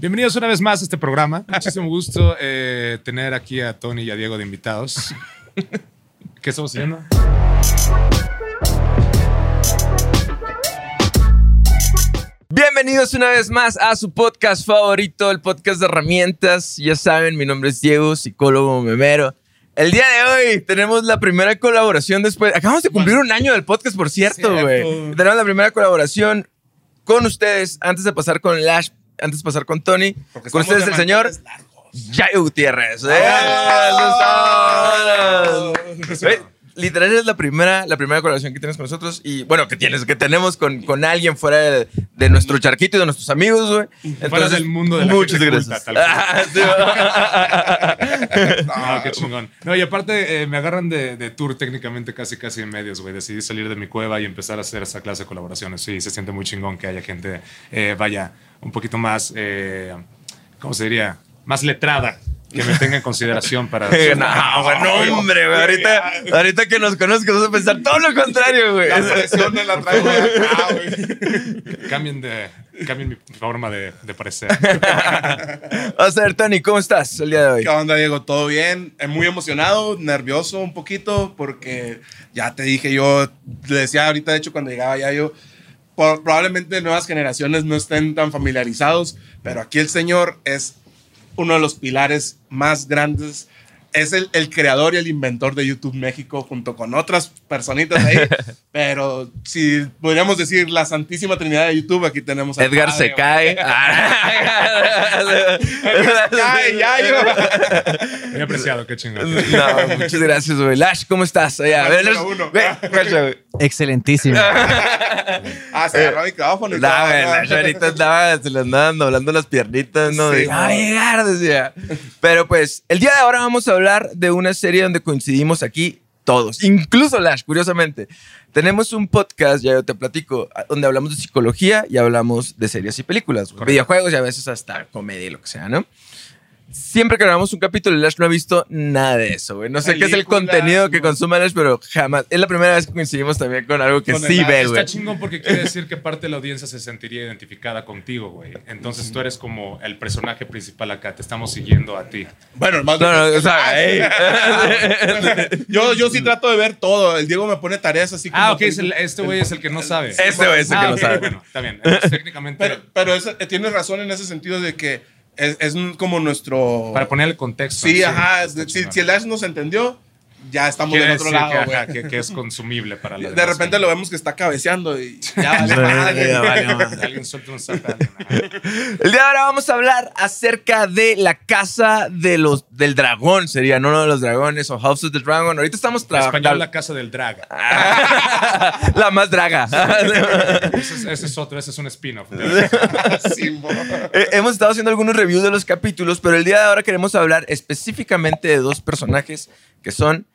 Bienvenidos una vez más a este programa. Muchísimo gusto eh, tener aquí a Tony y a Diego de invitados. ¿Qué estamos haciendo? Bienvenidos una vez más a su podcast favorito, el podcast de herramientas. Ya saben, mi nombre es Diego, psicólogo memero. El día de hoy tenemos la primera colaboración después. Acabamos de cumplir un año del podcast, por cierto, güey. Tenemos la primera colaboración con ustedes antes de pasar con Lash, antes de pasar con Tony. Porque con ustedes de el señor. Yayo Gutiérrez. ¡Eh! ¡Eso es todo! Güey, Literal es la primera, la primera colaboración que tienes con nosotros y bueno, que tienes, que tenemos con, con alguien fuera de, de nuestro charquito y de nuestros amigos, güey. Fuera del mundo de la muchas gracias. culta, Ah, sí, No, qué chingón. No, y aparte eh, me agarran de, de tour técnicamente casi casi en medios, güey. Decidí salir de mi cueva y empezar a hacer esa clase de colaboraciones. Sí, se siente muy chingón que haya gente, eh, vaya, un poquito más, eh, ¿cómo se diría? Más letrada. Que me tenga en consideración para... no, güey, no, hombre, güey. Ahorita, ahorita que nos conozcas vas a pensar todo lo contrario, güey. La presión me la traigo de acá, güey. Cambien, de, cambien mi forma de, de parecer. Vamos a ver, Tony, ¿cómo estás el día de hoy? ¿Qué onda, Diego? ¿Todo bien? Eh, Muy emocionado, nervioso un poquito, porque ya te dije, yo le decía ahorita, de hecho, cuando llegaba ya yo, por- probablemente nuevas generaciones no estén tan familiarizados, pero aquí el señor es uno de los pilares más grandes. Es el, el creador y el inventor de YouTube México junto con otras personitas ahí. pero si podríamos decir la Santísima Trinidad de YouTube, aquí tenemos a Edgar se cae. Cae, Yayo. Muy apreciado, qué chingón. No, muchas gracias, güey. Lash, ¿cómo estás? Oye, a ver, ve. Excelentísimo. Ah, se agarró el micrófono. y güey, ¿no? Lash ahorita andaba, se le andaban doblando las piernitas, ¿no? Sí, De, "Ya va a no. llegar, decía. Pero pues, el día de ahora vamos a hablar de una serie donde coincidimos aquí todos, incluso Lash, curiosamente. Tenemos un podcast, ya yo te platico, donde hablamos de psicología y hablamos de series y películas. Correcto. videojuegos y a veces hasta comedia y lo que sea, ¿no? Siempre que grabamos un capítulo, Lash no ha visto nada de eso, güey. No sé qué es el contenido que no. consume Lash, pero jamás. Es la primera vez que coincidimos también con algo que Con sí ve, Está güey. chingón porque quiere decir que parte de la audiencia se sentiría identificada contigo, güey. Entonces tú eres como el personaje principal acá. Te estamos siguiendo a ti. Bueno, más No, no, o sea, Ah, ey. yo, yo sí trato de ver todo. El Diego me pone tareas así como. Ah, ok. es el- este güey es el que no sabe. Este güey es el Ah, que no ok, sabe. Bueno, está bien. Entonces, técnicamente, Pero, pero es- eh, tienes razón en ese sentido de que es, es como nuestro. para ponerle contexto. Sí, ajá. Si, si el Ash nos entendió, ya estamos del otro lado, que, ajá, que, que es consumible para la De repente lo vemos que está cabeceando y ya vale madre. Ya madre. Alguien suelta un zap. El día de ahora vamos a hablar acerca de la casa de los, del dragón, sería, no uno de los dragones o House of the Dragon. Ahorita estamos En español, trabajando. la casa del drag. la más draga. Ese es, ese es otro, ese es un spin-off. Sí. Eh, Hemos estado haciendo algunos reviews de los capítulos, pero el día de ahora queremos hablar específicamente de dos personajes que son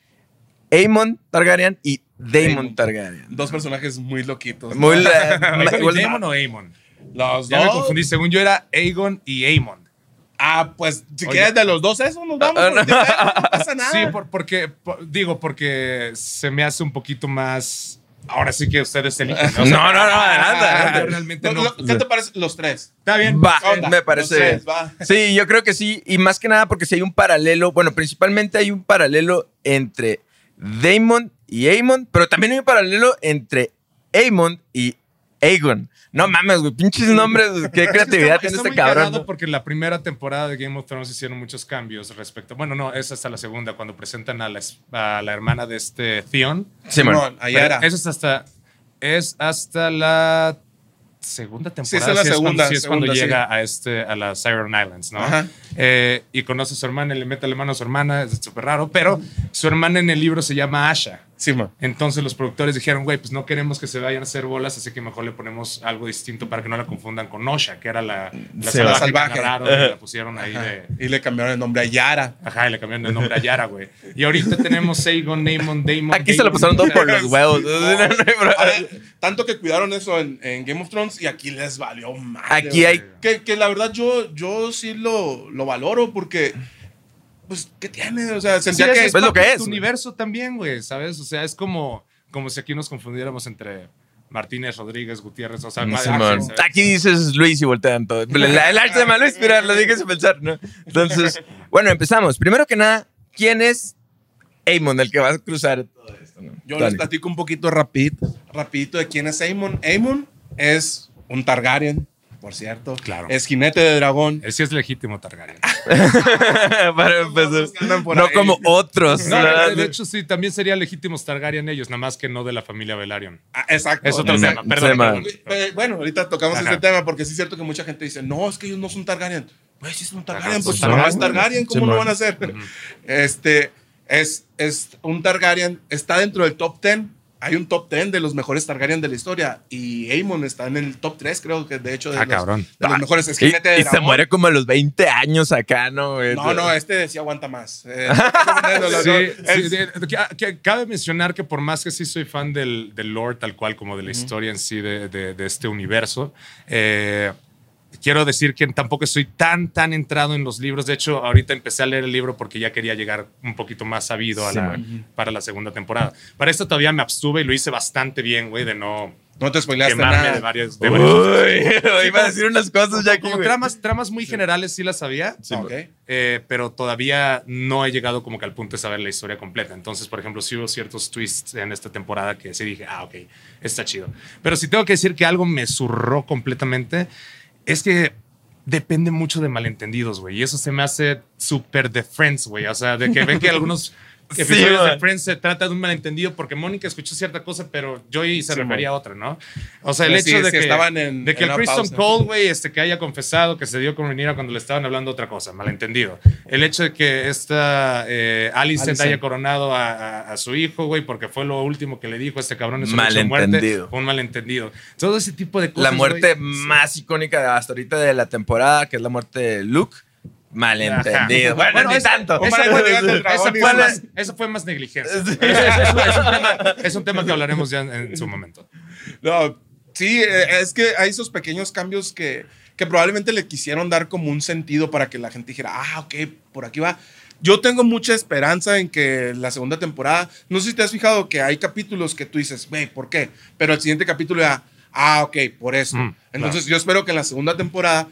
Aemon Targaryen y Daemon Daemon. Targaryen. Dos personajes muy loquitos. Muy ¿Daemon o Aemon? Los Ya me dos. confundí. Según yo era Aegon y Aemon. Ah, pues si Oye. quieres de los dos, eso nos vamos. Ah, por ti, no pasa nada. Sí, por- porque, por- digo, porque se me hace un poquito más. Ahora sí que ustedes eligen. No, no, no, adelante, Ah, adelante. Realmente No, no. no, ¿Qué te parece? Los tres. Está bien. Va, Onda, me parece. los tres, va. Sí, yo creo que sí. Y más que nada porque si hay un paralelo, bueno, principalmente hay un paralelo entre Daemon y Aemon, pero también hay un paralelo entre Aemon y Aegon. No mames, güey, pinches nombres, güey, qué creatividad Está- tiene está este muy cabrón. porque en la primera temporada de Game of Thrones hicieron muchos cambios respecto. Bueno, no, es hasta la segunda, cuando presentan a la, es- a la hermana de este Theon. Sí, man. Simón, ahí era. Eso es hasta. Es hasta la segunda temporada. Sí, es la cuando- segunda, sí, es cuando segunda, sí. llega a, este, a las Siren Islands, ¿no? Eh, y conoce a su hermana y le mete la mano a su hermana, es súper raro, pero su hermana en el libro se llama Asha. Sí, man. Entonces los productores dijeron, güey, pues no queremos que se vayan a hacer bolas, así que mejor le ponemos algo distinto para que no la confundan con Osha, que era la, la Sí, salvaje, que y la pusieron ahí de... Y le cambiaron el nombre a Yara. Ajá, y le cambiaron el nombre a Yara, güey. Y ahorita tenemos Aegon, Daemon, Daemon. Aquí se lo pasaron todo por los huevos. A ver, tanto que cuidaron eso en, en Game of Thrones y aquí les valió madre. Aquí hay-. Que, que la verdad yo, yo sí lo, lo valoro porque, pues, ¿qué tiene? O sea, Sí, sentía es, que... es lo parte que es, tu güey. universo también, güey, ¿sabes? O sea, es como, como si aquí nos confundiéramos entre Martínez, Rodríguez, Gutiérrez, o sea, Sí, sí, Aquí dices Luis y voltean todo. El arte de malo inspirar, lo dije sin pensar, ¿no? Entonces, bueno, empezamos. Primero que nada, ¿quién es Amon, el que va a cruzar todo esto? ¿no? Yo Dale. les platico un poquito rapidito, rapidito de quién es Aemon. Aemon es un Targaryen, por cierto. Claro. Es jinete de dragón. Él sí es legítimo Targaryen. Para empezar. No ahí. como otros. De, hecho, sí, también serían legítimos Targaryen ellos, nada más que no de la familia Velaryon. Ah, exacto. Es otro tema, perdón. Bueno, ahorita tocamos Ajá. este tema porque sí es cierto que mucha gente dice, no, es que ellos no son Targaryen. Pues sí son Targaryen, Ajá, pues son su mamá es Targaryen. Targaryen, ¿cómo Sí, no van a hacer? Este, es, es un Targaryen, está dentro del top 10. Hay un top 10 de los mejores Targaryen de la historia y Aemon está en el top 3, creo que de hecho de, Ah, los, cabrón. de los mejores. Es Y, jinete de y se muere como a los 20 años acá, ¿no? No, no, este sí aguanta más. Eh, no, no, Sí, es- sí, cabe mencionar que por más que sí soy fan del, del lore tal cual como de la historia en sí de, de- de este universo, eh, quiero decir que tampoco estoy tan, tan entrado en los libros. De hecho, ahorita empecé a leer el libro porque ya quería llegar un poquito más sabido a Sí, la- para la segunda temporada. Para esto todavía me abstuve y lo hice bastante bien, güey, de no no te spoileaste nada. de varios... De varios Uy, iba a decir unas cosas ya aquí, como tramas, tramas muy generales sí las sabía, Ah, ok. eh, pero todavía no he llegado como que al punto de saber la historia completa. Entonces, por ejemplo, sí hubo ciertos twists en esta temporada que sí dije, ah, ok, está chido. Pero si tengo que decir que algo me zurró completamente, es que depende mucho de malentendidos, güey. Y eso se me hace súper de Friends, güey. O sea, de que ven que algunos episodios man. de Friends se trata de un malentendido porque Mónica escuchó cierta cosa, pero Joey se Sí, refería man. a otra, ¿no? O sea, el Pues sí, hecho de sí, que, estaban en- de que en el Kristen. Cole, este, que haya confesado que se dio con Rhaenyra cuando le estaban hablando otra cosa, malentendido. El hecho de que esta eh, Alicent. haya coronado a, a- a su hijo, güey, porque fue lo último que le dijo este cabrón en su muerte, fue un malentendido. Todo ese tipo de cosas. La muerte güey, más icónica hasta ahorita de la temporada, que es la muerte de Luke. Malentendido. Ajá. Bueno, ni tanto. Hombre, fue- más- Eso fue más negligencia. Es, es- es un- tema, es un tema que hablaremos ya en, en su momento. No, sí, eh, es que hay esos pequeños cambios que, que probablemente le quisieron dar como un sentido para que la gente dijera, ah, ok, por aquí va. Yo tengo mucha esperanza en que la segunda temporada, no sé si te has fijado que hay capítulos que tú dices, ve, ¿por qué? Pero el siguiente capítulo ya, ah, ok, por eso. Mm, Entonces yo espero que en la segunda temporada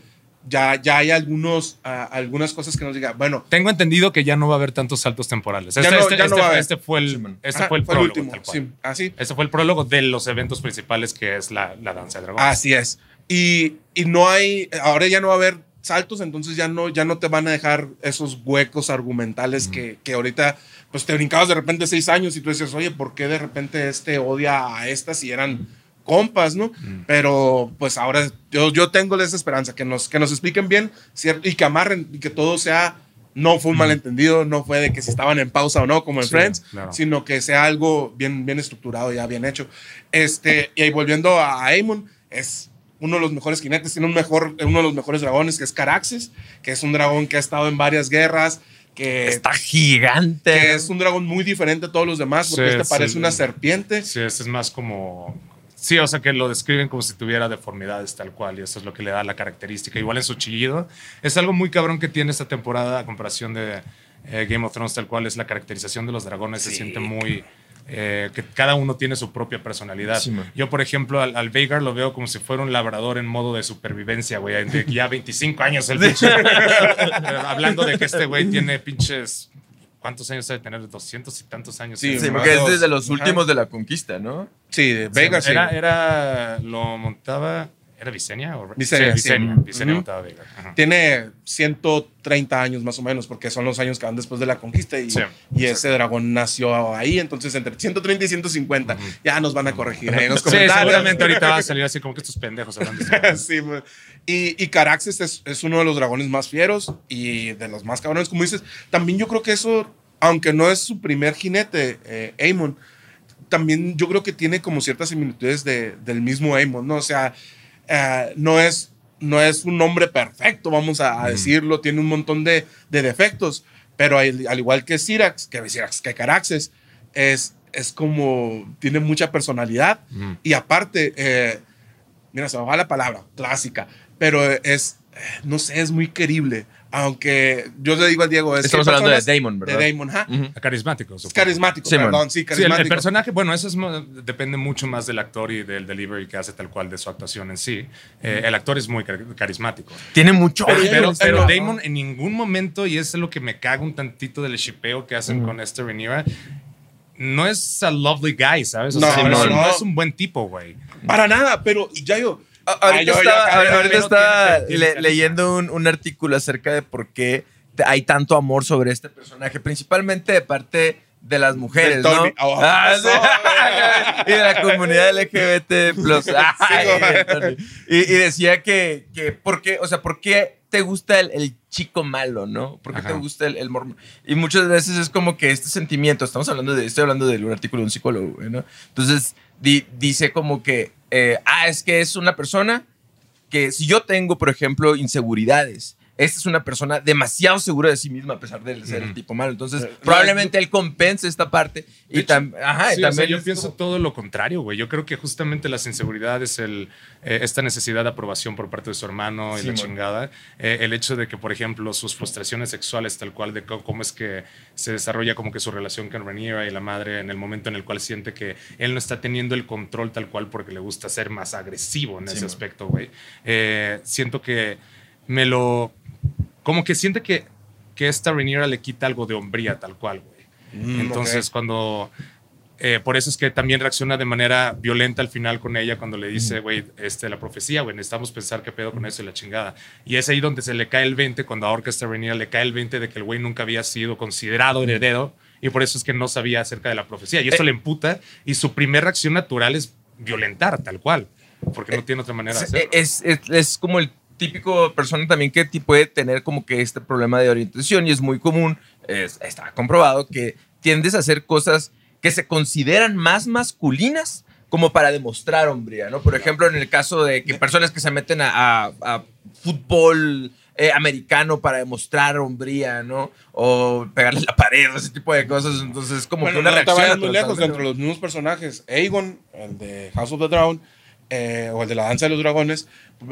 ya, ya hay algunos, ah, algunas cosas que nos digan, bueno, Tengo entendido que ya no va a haber tantos saltos temporales. Ya Este, no- este- ya no este- va a haber. este fue el, Sí, este ah, fue el prólogo, último. Sí, así. Ese fue el prólogo de los eventos principales que es la, la danza de dragones. Así es. Y, y no hay, ahora ya no va a haber saltos, entonces ya no, ya no te van a dejar esos huecos argumentales que, que ahorita, pues te brincabas de repente seis años y tú dices, oye, ¿por qué de repente este odia a esta si eran compas, no? Pero pues ahora yo, yo tengo esa esperanza, que nos, que nos expliquen bien ¿cierto? y que amarren y que todo sea, no fue un malentendido, no fue de que si estaban en pausa o no, como en Sí, Friends, claro. sino que sea algo bien, bien estructurado, ya bien hecho. Este, y ahí volviendo a Aemon, es uno de los mejores jinetes, tiene un mejor, uno de los mejores dragones, que es Caraxes, que es un dragón que ha estado en varias guerras, que, Está gigante. que es un dragón muy diferente a todos los demás, porque Sí, este parece sí. una serpiente. Sí, ese es más como. Sí, o sea que lo describen como si tuviera deformidades tal cual, y eso es lo que le da la característica. Igual en su chillido. Es algo muy cabrón que tiene esta temporada a comparación de eh, Game of Thrones, tal cual es la caracterización de los dragones. Se siente muy. eh, que cada uno tiene su propia personalidad. Sí. Yo, por ejemplo, al, al Veigar lo veo como si fuera un labrador en modo de supervivencia, güey. Ya 25 años el pinche. Hablando de que este güey tiene pinches. ¿Cuántos años debe tener? 200 y tantos años. Sí, Sí, porque es desde los Ajá. últimos de la conquista, ¿no? Sí, de Veigar, sí. Era, era, lo montaba, ¿era Visenya? O, Visenya, sí, sí. Visenya, Ujú. Visenya Ujú. montaba Veigar. Ajá. Tiene 130 años más o menos, porque son los años que van después de la conquista y, Sí, y ese dragón nació ahí, entonces entre 130 y 150. Ya nos van a corregir los Sí, seguramente ahorita va a salir así como que estos pendejos hablando. Sí, man. y, y Caraxes es, es uno de los dragones más fieros y de los más cabrones. Como dices, también yo creo que eso, aunque no es su primer jinete, eh, Aemon, también yo creo que tiene como ciertas similitudes de, del mismo Aemon, ¿no? O sea, eh, no, es, no es un hombre perfecto, vamos a, a decirlo, tiene un montón de, de defectos, pero al, al igual que Syrax, que Syrax, que Caraxes, es, es como, tiene mucha personalidad Ujú. y aparte, eh, mira, se me va la palabra, clásica, pero es, no sé, es muy querible. Aunque yo le digo al Diego, es Estamos hablando de Damon, ¿verdad? De Damon, ajá. Ujú. Carismático. Es supongo. carismático, Sí, perdón, sí, Sí, el, carismático. el personaje, bueno, eso es, depende mucho más del actor y del delivery que hace tal cual de su actuación en sí. Eh, el actor es muy car- carismático. Tiene mucho Pero, pero, pero. Damon en ningún momento, y es lo que me caga un tantito del shipeo que hacen con este Rhaenyra, no es a lovely guy, ¿sabes? O No, sea, no, no, no. es un buen tipo, güey. Para nada, pero ya yo. Ah, Ahorita estaba, ahorita le- leyendo un, un artículo acerca de por qué hay tanto amor sobre este personaje, principalmente de parte de las mujeres, ¿no? Oh, Ah, y de la comunidad LGBT+. Ay, y, y decía que, que ¿por qué? O sea, ¿por qué te gusta el, el chico malo, no? ¿Por qué Ajá. te gusta el, el mormón? Y muchas veces es como que este sentimiento, estamos hablando de, estoy hablando de un artículo de un psicólogo, ¿no? Entonces, di- dice como que, eh, ah, es que es una persona que si yo tengo, por ejemplo, inseguridades, esta es una persona demasiado segura de sí misma a pesar de ser el tipo malo. Entonces, Eh, probablemente él compense esta parte y hecho, tam- ajá, y Sí, o sea, también yo es pienso como- todo lo contrario, güey. Yo creo que justamente las inseguridades, el, eh, esta necesidad de aprobación por parte de su hermano y la chingada, eh, el hecho de que, por ejemplo, sus frustraciones sexuales, tal cual, de cómo es que se desarrolla como que su relación con Rhaenyra y la madre en el momento en el cual siente que él no está teniendo el control tal cual porque le gusta ser más agresivo en Sí, ese aspecto, güey. Eh, siento que me lo... Como que siente que, que esta Rhaenyra le quita algo de hombría tal cual, güey. Mm, Entonces, cuando. eh, por eso es que también reacciona de manera violenta al final con ella cuando le dice, güey, este, la profecía, güey, necesitamos pensar qué pedo con eso y la chingada. Y es ahí donde se le cae el 20, cuando ahorca esta Rhaenyra, le cae el 20 de que el güey nunca había sido considerado heredero y por eso es que no sabía acerca de la profecía. Y eso Eh. le emputa y su primera reacción natural es violentar, tal cual, porque no tiene otra manera de hacerlo. es, es- es como el típico persona también que puede tener como que este problema de orientación y es muy común, es- está comprobado que tiendes a hacer cosas que se consideran más masculinas como para demostrar hombría, ¿no? Por ejemplo, en el caso de que personas que se meten a, a- a fútbol eh, americano para demostrar hombría, ¿no? O pegarle la pared, ese tipo de cosas. Entonces, como Bueno, que una no te reacción. vayas muy lejos de los mismos personajes. Aegon, el de House of the Drown, eh, o el de la danza de los dragones,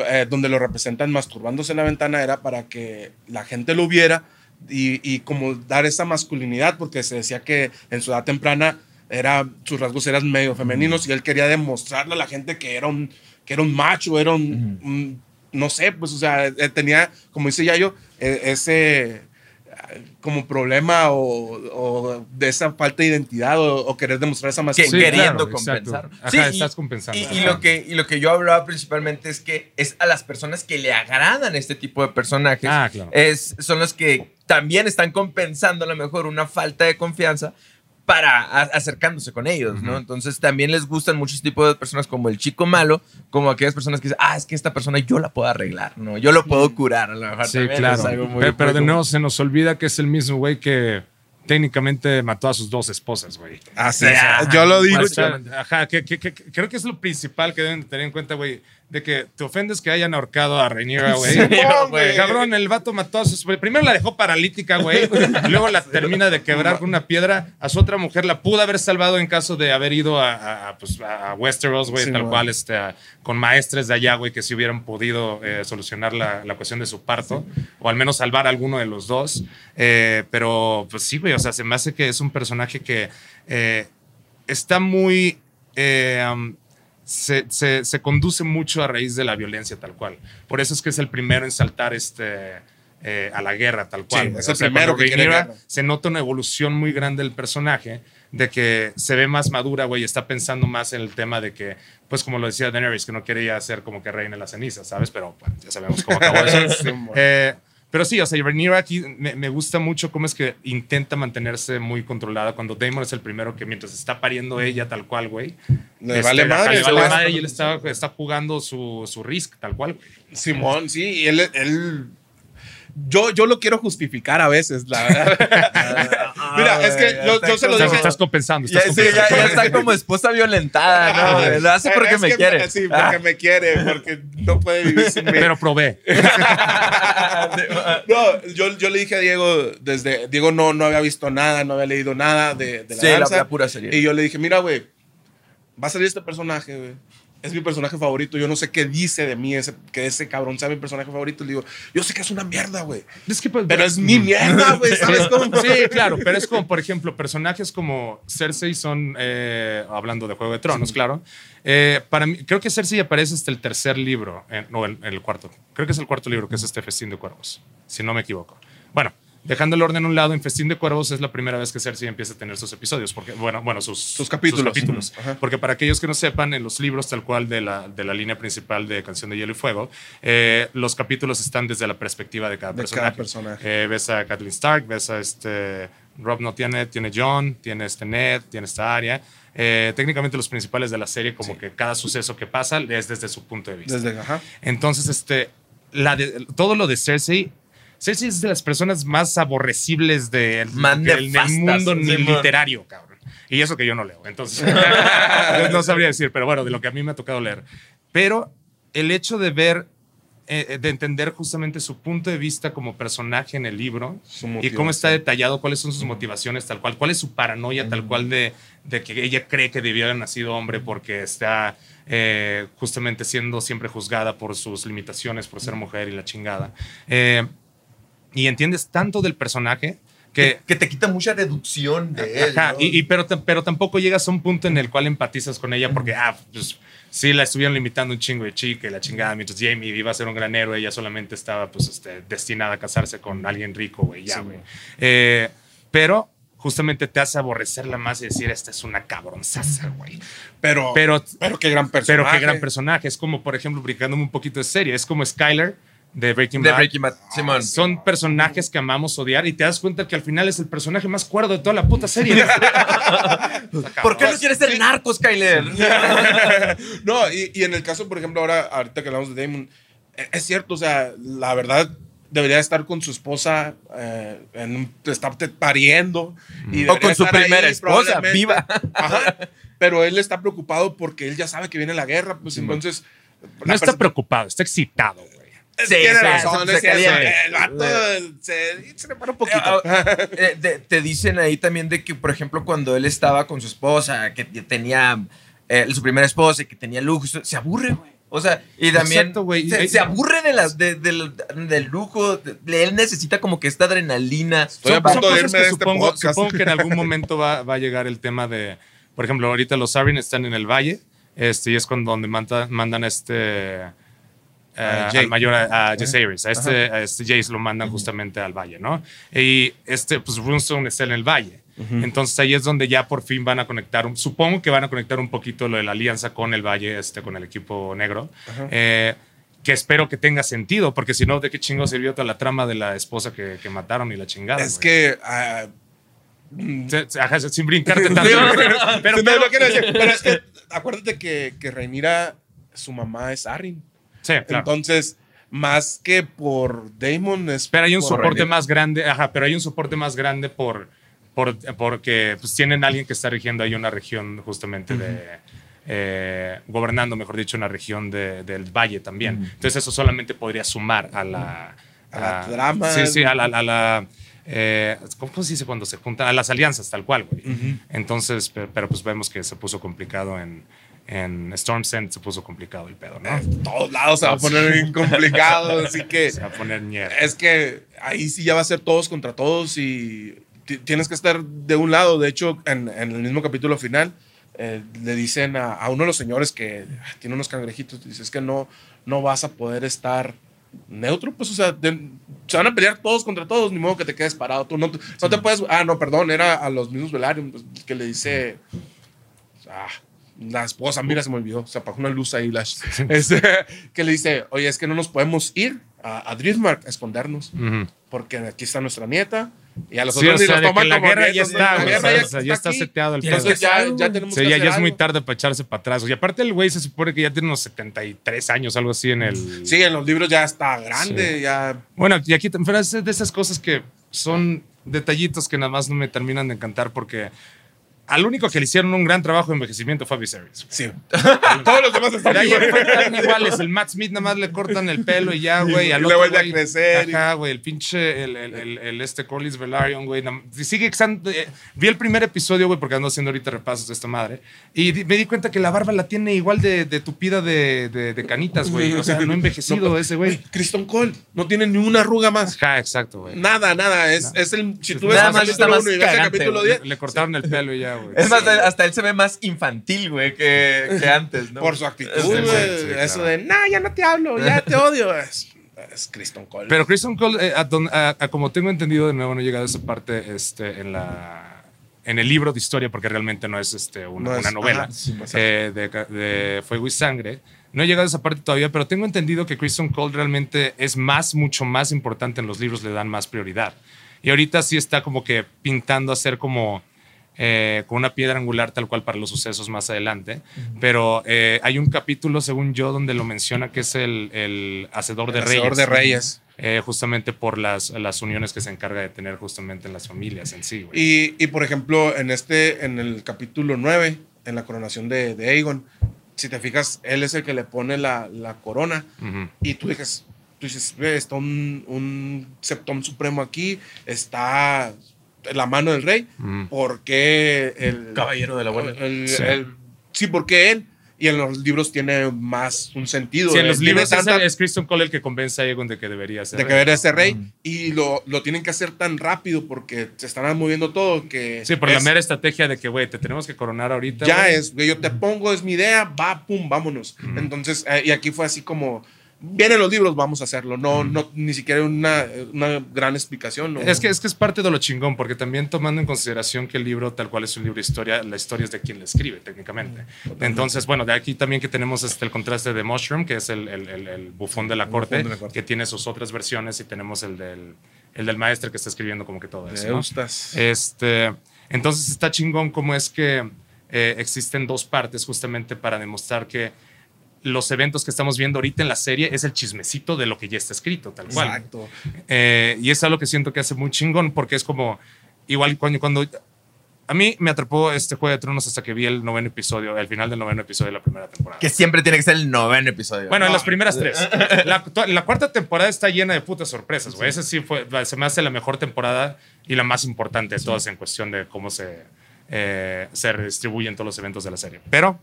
eh, donde lo representan masturbándose en la ventana, era para que la gente lo viera y, y como dar esa masculinidad, porque se decía que en su edad temprana era, sus rasgos eran medio femeninos y él quería demostrarle a la gente que era un, que era un macho, era un, un- no sé, pues, o sea, eh, tenía, como dice Yayo, ese como problema o, o de esa falta de identidad o, o querer demostrar esa que masculinidad. queriendo claro, compensar. Ajá, Sí, y- estás compensando. Y, y Ajá. lo que, y lo que yo hablaba principalmente es que es a las personas que le agradan este tipo de personajes, Ah, claro. es, son los que también están compensando a lo mejor una falta de confianza para a- acercándose con ellos, ¿no? Entonces también les gustan muchos tipos de personas como el chico malo, como aquellas personas que dicen, ah, es que esta persona yo la puedo arreglar, ¿no? Yo lo puedo curar, a lo mejor Sí, también claro. es algo muy- pero, pero de nuevo se nos olvida que es el mismo güey que técnicamente mató a sus dos esposas, güey. Así Sí, es. Yo lo digo. Ajá, que, que- que- que creo que es lo principal que deben tener en cuenta, güey, de que te ofendes que hayan ahorcado a Rhaenyra, güey. Sí. Cabrón, el vato mató a sus... Primero la dejó paralítica, güey. Luego la termina de quebrar con una piedra. A su otra mujer la pudo haber salvado en caso de haber ido a, pues, a Westeros, güey, Sí, tal güey. cual, este, a- con maestres de allá, güey, que si hubieran podido eh, solucionar la, la cuestión de su parto. O al menos salvar a alguno de los dos. Eh, pero, pues sí, güey, o sea, se me hace que es un personaje que eh, está muy... um, se, se- se conduce mucho a raíz de la violencia tal cual. Por eso es que es el primero en saltar este, eh, a la guerra tal cual. Sí, es el primero que Rhaenyra se nota una evolución muy grande del personaje, de que se ve más madura, güey, está pensando más en el tema de que, pues como lo decía Daenerys, que no quería ser como que reina en las cenizas, ¿sabes? Pero bueno, ya sabemos cómo acabó eso. Sí, mon. Eh, pero sí, o sea, Rhaenyra aquí me, me gusta mucho cómo es que intenta mantenerse muy controlada cuando Daemon es el primero que mientras está pariendo ella tal cual, güey. Le este, vale madre, Le vale madre y él está, está jugando su, su risk tal cual, güey. Simón, sí, y él, él yo, yo lo quiero justificar a veces, la verdad. Mira, es que yo, yo se lo dije. estás compensando. Ya, Estás sí, ya, compensando. ya está como esposa violentada, ¿no? Lo hace porque Es me que- quiere. Sí, porque me quiere, porque no puede vivir sin mí. Pero probé. No, yo, yo le dije a Diego, desde. Diego no, no había visto nada, no había leído nada de, de la Sí, la- danza. la pura serie. Y yo le dije, mira, güey, va a salir este personaje, güey. Es mi personaje favorito. Yo no sé qué dice de mí ese, que ese cabrón sea mi personaje favorito. Le digo, yo sé que es una mierda, güey. Es que, pues, Pero es mi mierda, güey. ¿Sabes cómo? Sí, claro, pero es como, por ejemplo, personajes como Cersei son, eh, hablando de Juego de Tronos, claro. Eh, para mí, creo que Cersei aparece hasta el tercer libro, eh, no, el, el cuarto. Creo que es el cuarto libro, que es este Festín de Cuervos, si no me equivoco. Bueno, dejando el orden a un lado, en Festín de Cuervos es la primera vez que Cersei empieza a tener sus episodios, porque, bueno, bueno sus, Sus capítulos. Porque para aquellos que no sepan, en los libros tal cual de la, de la línea principal de Canción de Hielo y Fuego, eh, los capítulos están desde la perspectiva de cada De personaje. cada personaje. Eh, ves a Kathleen Stark, ves a este. Rob no tiene, tiene John, tiene este Ned, tiene esta área. Eh, técnicamente los principales de la serie, como que cada suceso que pasa es desde su punto de vista. Desde, ajá. Entonces, este, la de- todo lo de Cersei. Cersei es de las personas más aborrecibles del, mundo ni Simón. literario, cabrón. Y eso que yo no leo, entonces no sabría decir, pero bueno, de lo que a mí me ha tocado leer. Pero el hecho de ver, eh, de entender justamente su punto de vista como personaje en el libro y cómo está detallado, cuáles son sus motivaciones tal cual, cuál es su paranoia tal cual de, de que ella cree que debió haber nacido hombre porque está eh, justamente siendo siempre juzgada por sus limitaciones, por ser mujer y la chingada. Eh, y entiendes tanto del personaje que... Que te quita mucha reducción de él. Ajá, ¿no? y, y pero, pero tampoco llegas a un punto en el cual empatizas con ella porque, ah, pues sí, la estuvieron limitando un chingo de chica y la chingada, mientras Jamie iba a ser un gran héroe, ella solamente estaba, pues, este, destinada a casarse con alguien rico, güey, ya, güey. Eh, pero justamente te hace aborrecerla más y decir, esta es una cabronzaza, güey. Pero, Pero, pero qué gran personaje. pero qué gran personaje. Es como, por ejemplo, brincándome un poquito de serie, es como Skyler de Breaking de Bad. Breaking Bad. Simón. Son personajes que amamos odiar y te das cuenta que al final es el personaje más cuerdo de toda la puta serie. ¿Por qué no quieres ser narco, Skyler? No, y, y en el caso, por ejemplo, ahora, ahorita que hablamos de Damon, e- es cierto, o sea, la verdad debería estar con su esposa, eh, en un, está pariendo. Y O con su ahí, primera esposa, viva. Ajá. Pero él está preocupado porque él ya sabe que viene la guerra, pues entonces... No está preocupado, está excitado, Sí, tiene sí, razón, se- es se. El vato se, se le para un poquito. Ah, eh, de- te dicen ahí también de que, por ejemplo, cuando él estaba con su esposa, que tenía eh, su primera esposa y que tenía lujo, se aburre, güey. O sea, y también Exacto, se, se aburre de las, de- del- del lujo. de- él necesita como que esta adrenalina. Estoy a Son- punto son de irme que de este supongo, podcast. supongo que en algún momento va, va a llegar el tema de, por ejemplo, ahorita los Arryn están en el valle, este, y es con donde manda- mandan este Jake. al mayor a, a Jaceres, a este, a este Jace lo mandan justamente al valle, ¿no? Y este, pues Runestone está en el valle. Entonces ahí es donde ya por fin van a conectar, supongo que van a conectar un poquito lo de la alianza con el Valle, este, con el equipo negro. Eh, que espero que tenga sentido, porque si no, ¿de qué chingo sirvió toda la trama de la esposa que, que mataron y la chingada? es güey? que... se- ajá, sin brincarte tanto. pero, no, pero- no quiero decir, pero es que acuérdate que, que Rhaenyra, su mamá es Arryn. Sí, claro. Entonces, más que por Damon, es pero hay un por soporte más grande, ajá, pero hay un soporte más grande por, por porque pues, tienen alguien que está rigiendo ahí una región justamente de eh, gobernando, mejor dicho, una región de- del valle también. Entonces eso solamente podría sumar a la A la trama. Sí, sí, a la, a la, eh, ¿cómo se dice cuando se juntan? A las alianzas, tal cual, güey. Entonces, pero, pero, pues vemos que se puso complicado en, en Storm's End, se puso complicado el pedo, ¿no? En todos lados se va a poner bien complicado, así que Se va a poner ñera. es que ahí sí ya va a ser todos contra todos y ti- tienes que estar de un lado. De hecho, en, en el mismo capítulo final, eh, le dicen a, a uno de los señores que ah, tiene unos cangrejitos, dice, es que no, no vas a poder estar neutro, pues, o sea, de- se van a pelear todos contra todos, ni modo que te quedes parado. Tú no, te- no te puedes, ah, no, perdón, era a los mismos Velaryon pues, que le dice, ah, la esposa, mira, se me olvidó, se apagó una luz ahí, Lash. Este, que le dice, oye, es que no nos podemos ir a, a Driftmark a escondernos, Ujú. porque aquí está nuestra nieta, y a los Sí, o otros ni sea, los de que toman la como guerra ya está, La güey, guerra o ya sea, ya está aquí. seteado el. Entonces ya, ya tenemos Sí, que ya, hacer ya es muy tarde para echarse para atrás. Y aparte el güey se supone que ya tiene unos 73 años, algo así en el... Sí, en los libros ya está grande, Sí. ya... Bueno, y aquí pero es de esas cosas que son detallitos que nada más no me terminan de encantar porque al único que le hicieron un gran trabajo de envejecimiento fue a Viserys. Sí. Todos los demás están iguales. El Matt Smith nada más le cortan el pelo y ya, güey. Y Al le vuelve a güey, crecer. Ajá, güey. El pinche, el, el, el, el este Corlys Velaryon, güey. Sigue exando- eh, Vi el primer episodio, güey, porque ando haciendo ahorita repasos de esta madre. Y di- me di cuenta que la barba la tiene igual de, de tupida de, de, de canitas, güey. O sea, no ha envejecido ese, güey. Kristen Cole no tiene ni una arruga más. Ajá, exacto, güey. Nada, nada. Es, es el. Si tú ves Nada más está capítulo más 1 y ves el capítulo güey. 10, Le cortaron el pelo y ya, güey. Es más, hasta él se ve más infantil, güey, que, que antes, ¿no? por su actitud, güey. sí, sí, Eso de, nah, ya no te hablo, ya te odio. Es, es Kristen Cole. Pero Kristen Cole, eh, a don- a- a como tengo entendido, de nuevo no he llegado a esa parte este, en la en el libro de historia, porque realmente no es este, una, No es- una novela ajá, sí, exacto. eh, de Fuego y Sangre. No he llegado a esa parte todavía, pero tengo entendido que Kristen Cole realmente es más, mucho más importante en los libros, le dan más prioridad. Y ahorita sí está como que pintando a ser como eh, con una piedra angular tal cual para los sucesos más adelante. Pero eh, hay un capítulo, según yo, donde lo menciona que es el, el Hacedor de Reyes. Hacedor de Reyes. Eh, justamente por las, las uniones que se encarga de tener justamente en las familias en sí, güey. Y, y, por ejemplo, en este, en el capítulo 9, en la coronación de, de Aegon, si te fijas, él es el que le pone la, la corona. Y tú dices, tú dices, ve, está un, un septón supremo aquí, está la mano del rey. Ujú. ¿Por qué el Caballero de la buena. el- Sí. el- sí, porque él. Y en los libros tiene más un sentido. Sí, en de- los libros es, tanta- es Kristen Cole el que convence a Egon de que debería ser. de que rey. ver ese rey y lo, lo tienen que hacer tan rápido porque se están moviendo todo que Sí, por la es- mera estrategia de que, güey, te tenemos que coronar ahorita. ya güey. es, yo te pongo, es mi idea, va, pum, vámonos. Entonces, eh, y aquí fue así como, vienen los libros, vamos a hacerlo. No, no ni siquiera una, una gran explicación. ¿no? Es que, es que es parte de lo chingón, porque también tomando en consideración que el libro, tal cual es un libro de historia, la historia es de quien la escribe, técnicamente. Entonces, bueno, de aquí también que tenemos este, el contraste de Mushroom, que es el, el- el- el bufón de la corte, de la corte. que tiene sus otras versiones, y tenemos el del, el del maestro que está escribiendo como que todo eso. De ¿no? Eustas. Este, entonces está chingón como es que eh, existen dos partes justamente para demostrar que los eventos que estamos viendo ahorita en la serie es el chismecito de lo que ya está escrito, tal cual. Exacto. Eh, y es algo que siento que hace muy chingón porque es como, igual cuando, cuando a mí me atrapó este Juego de Tronos hasta que vi el noveno episodio, el final del noveno episodio de la primera temporada. Que siempre tiene que ser el noveno episodio. Bueno, en No. las primeras tres. La, la cuarta temporada está llena de putas sorpresas, güey. Esa sí fue, se me hace la mejor temporada y la más importante de todas en cuestión de cómo se, eh, se redistribuyen todos los eventos de la serie. Pero,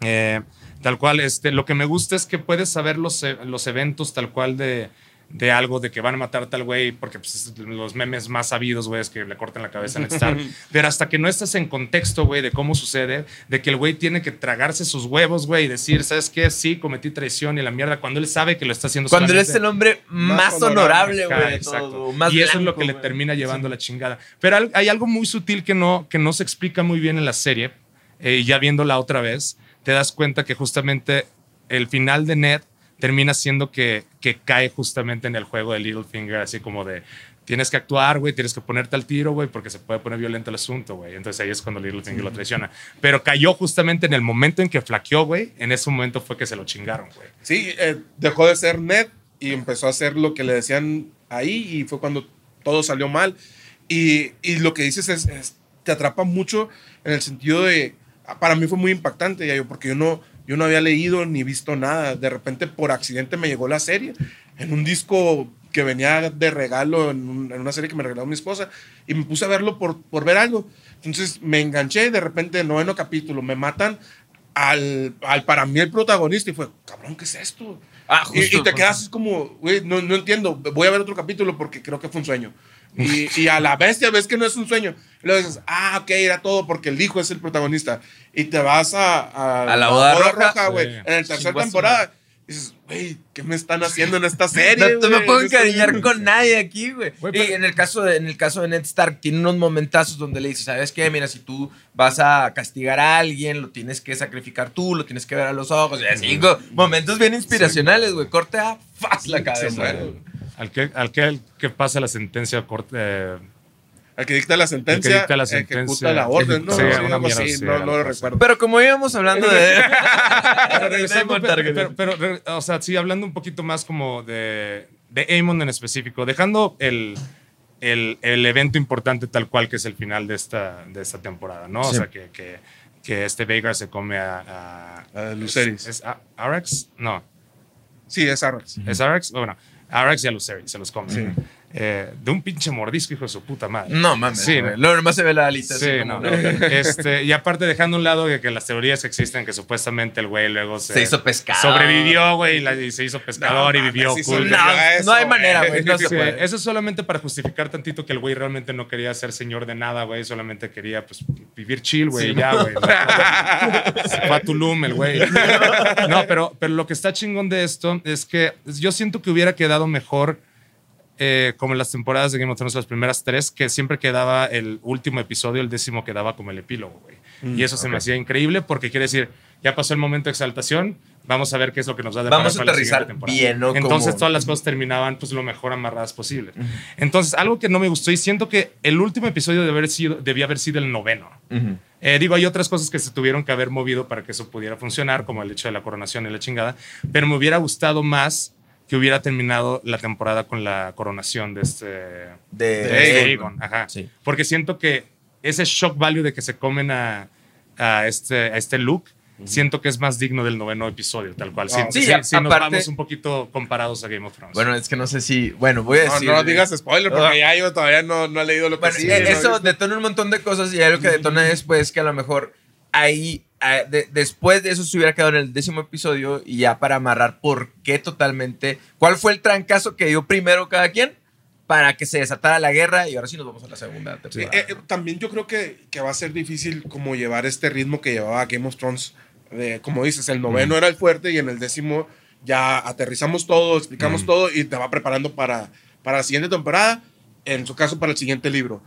eh, tal cual, este, lo que me gusta es que puedes saber los, e- los eventos tal cual de, de algo, de que van a matar a tal güey, porque pues, los memes más sabidos, güey, es que le cortan la cabeza a Ned Stark. Pero hasta que no estás en contexto, güey, de cómo sucede, de que el güey tiene que tragarse sus huevos, güey, y decir, ¿sabes qué? Sí, cometí traición y la mierda, cuando él sabe que lo está haciendo Cuando él es el hombre más, Más honorable, güey. exacto. más y eso es lo que le termina llevando la chingada. Pero hay algo muy sutil que no, que no se explica muy bien en la serie. eh, ya viéndola otra vez, te das cuenta que justamente el final de Ned termina siendo que, que cae justamente en el juego de Littlefinger, así como de tienes que actuar, güey, tienes que ponerte al tiro, güey, porque se puede poner violento el asunto, güey. Entonces ahí es cuando Littlefinger lo traiciona. Pero cayó justamente en el momento en que flaqueó, güey. En ese momento fue que se lo chingaron, güey. Sí, eh, dejó de ser Ned y empezó a hacer lo que le decían ahí y fue cuando todo salió mal. Y, y lo que dices es, es- te atrapa mucho en el sentido de, para mí fue muy impactante, ya yo, porque yo no, yo no había leído ni visto nada. De repente por accidente me llegó la serie en un disco que venía de regalo en, un- en una serie que me regaló mi esposa y me puse a verlo por, por ver algo. Entonces me enganché, de repente noveno capítulo, me matan al, al para mí el protagonista y fue, cabrón, ¿qué es esto? Ah, Y- justo. y, te quedas como, güey, no, no entiendo, voy a ver otro capítulo porque creo que fue un sueño. Y, y a la bestia ves que no es un sueño. Y luego dices, ah, ok, era todo porque el hijo es el protagonista. Y te vas a, A la boda roja. güey, en la tercera a temporada. Y dices, güey, ¿qué me están haciendo en esta serie? No, no me puedo encariñar serie?" con nadie aquí, güey. Y en el, caso de, en el caso de Ned Stark, tiene unos momentazos donde le dice, ¿sabes qué? Mira, si tú vas a castigar a alguien, lo tienes que sacrificar tú, lo tienes que ver a los ojos. Y así, güey, momentos bien inspiracionales, güey. Corte a faz la cabeza. güey. Al que, al que, al que pasa la sentencia corte, eh, El que dicta la sentencia, dicta la ejecuta sentencia, la orden, ¿no? sí, Sí, una algo mierda así, así, no, no lo recuerdo. Pero como íbamos hablando de... Pero pero, pero- o sea, sí, hablando un poquito más como de, de Aemon en específico, dejando el, el, el evento importante tal cual que es el final de esta, de esta temporada, ¿no? O sea, que, que, que este Veigar se come a... a A Lucerys. ¿Es, es A- Arax? No. Sí, es Arrax. ¿Es Arax? Bueno, Arax y a Lucerys se los come. Eh, de un pinche mordisco, hijo de su puta madre. No mames. Sí, no. Luego nomás se ve la alita. así Sí, como no. Este, y aparte, dejando a un lado de que las teorías que existen, que supuestamente el güey luego se, Se hizo pescador. Sobrevivió, güey, y, la- y se hizo pescador y No, vivió mames, cool. No, Eso, no hay manera, güey. No se Sí, puede. eso es solamente para justificar tantito que el güey realmente no quería ser señor de nada, güey. Solamente quería, pues, vivir chill, güey. Sí, ya, güey. Se fue a Tulum, el güey. No, pero, pero lo que está chingón de esto es que yo siento que hubiera quedado mejor eh, como en las temporadas de Game of Thrones, las primeras tres, que siempre quedaba el último episodio, el décimo quedaba como el epílogo, güey. Mm, y eso se me hacía increíble porque quiere decir, ya pasó el momento de exaltación, vamos a ver qué es lo que nos va a Vamos a aterrizar bien, ¿no? Entonces Como- todas las cosas terminaban pues lo mejor amarradas posible. Entonces, algo que no me gustó y siento que el último episodio debe haber sido, debía haber sido el noveno. Ujú. Eh, digo, hay otras cosas que se tuvieron que haber movido para que eso pudiera funcionar, como el hecho de la coronación y la chingada, pero me hubiera gustado más que hubiera terminado la temporada con la coronación de este, De, de Aegon. Ajá. Sí. Porque siento que ese shock value de que se comen a, a este, a este Luke, siento que es más digno del noveno episodio, tal cual. Ah, sí, sí, sí, a- sí nos vamos un poquito comparados a Game of Thrones. Bueno, es que no sé si. Bueno, voy a No, decir. no digas spoiler porque Ah. ya yo todavía no, no he leído lo que Bueno, sigue, eh, no eso detona un montón de cosas y algo que detona después que a lo mejor ahí, de- después de eso se hubiera quedado en el décimo episodio y ya para amarrar por qué totalmente, cuál fue el trancazo que dio primero cada quien para que se desatara la guerra y ahora sí nos vamos a la segunda Sí, temporada. eh, eh, también yo creo que, que va a ser difícil como llevar este ritmo que llevaba Game of Thrones. De, como dices, el noveno era el fuerte y en el décimo ya aterrizamos todo, explicamos Mm. todo y te va preparando para, para la siguiente temporada, en su caso para el siguiente libro.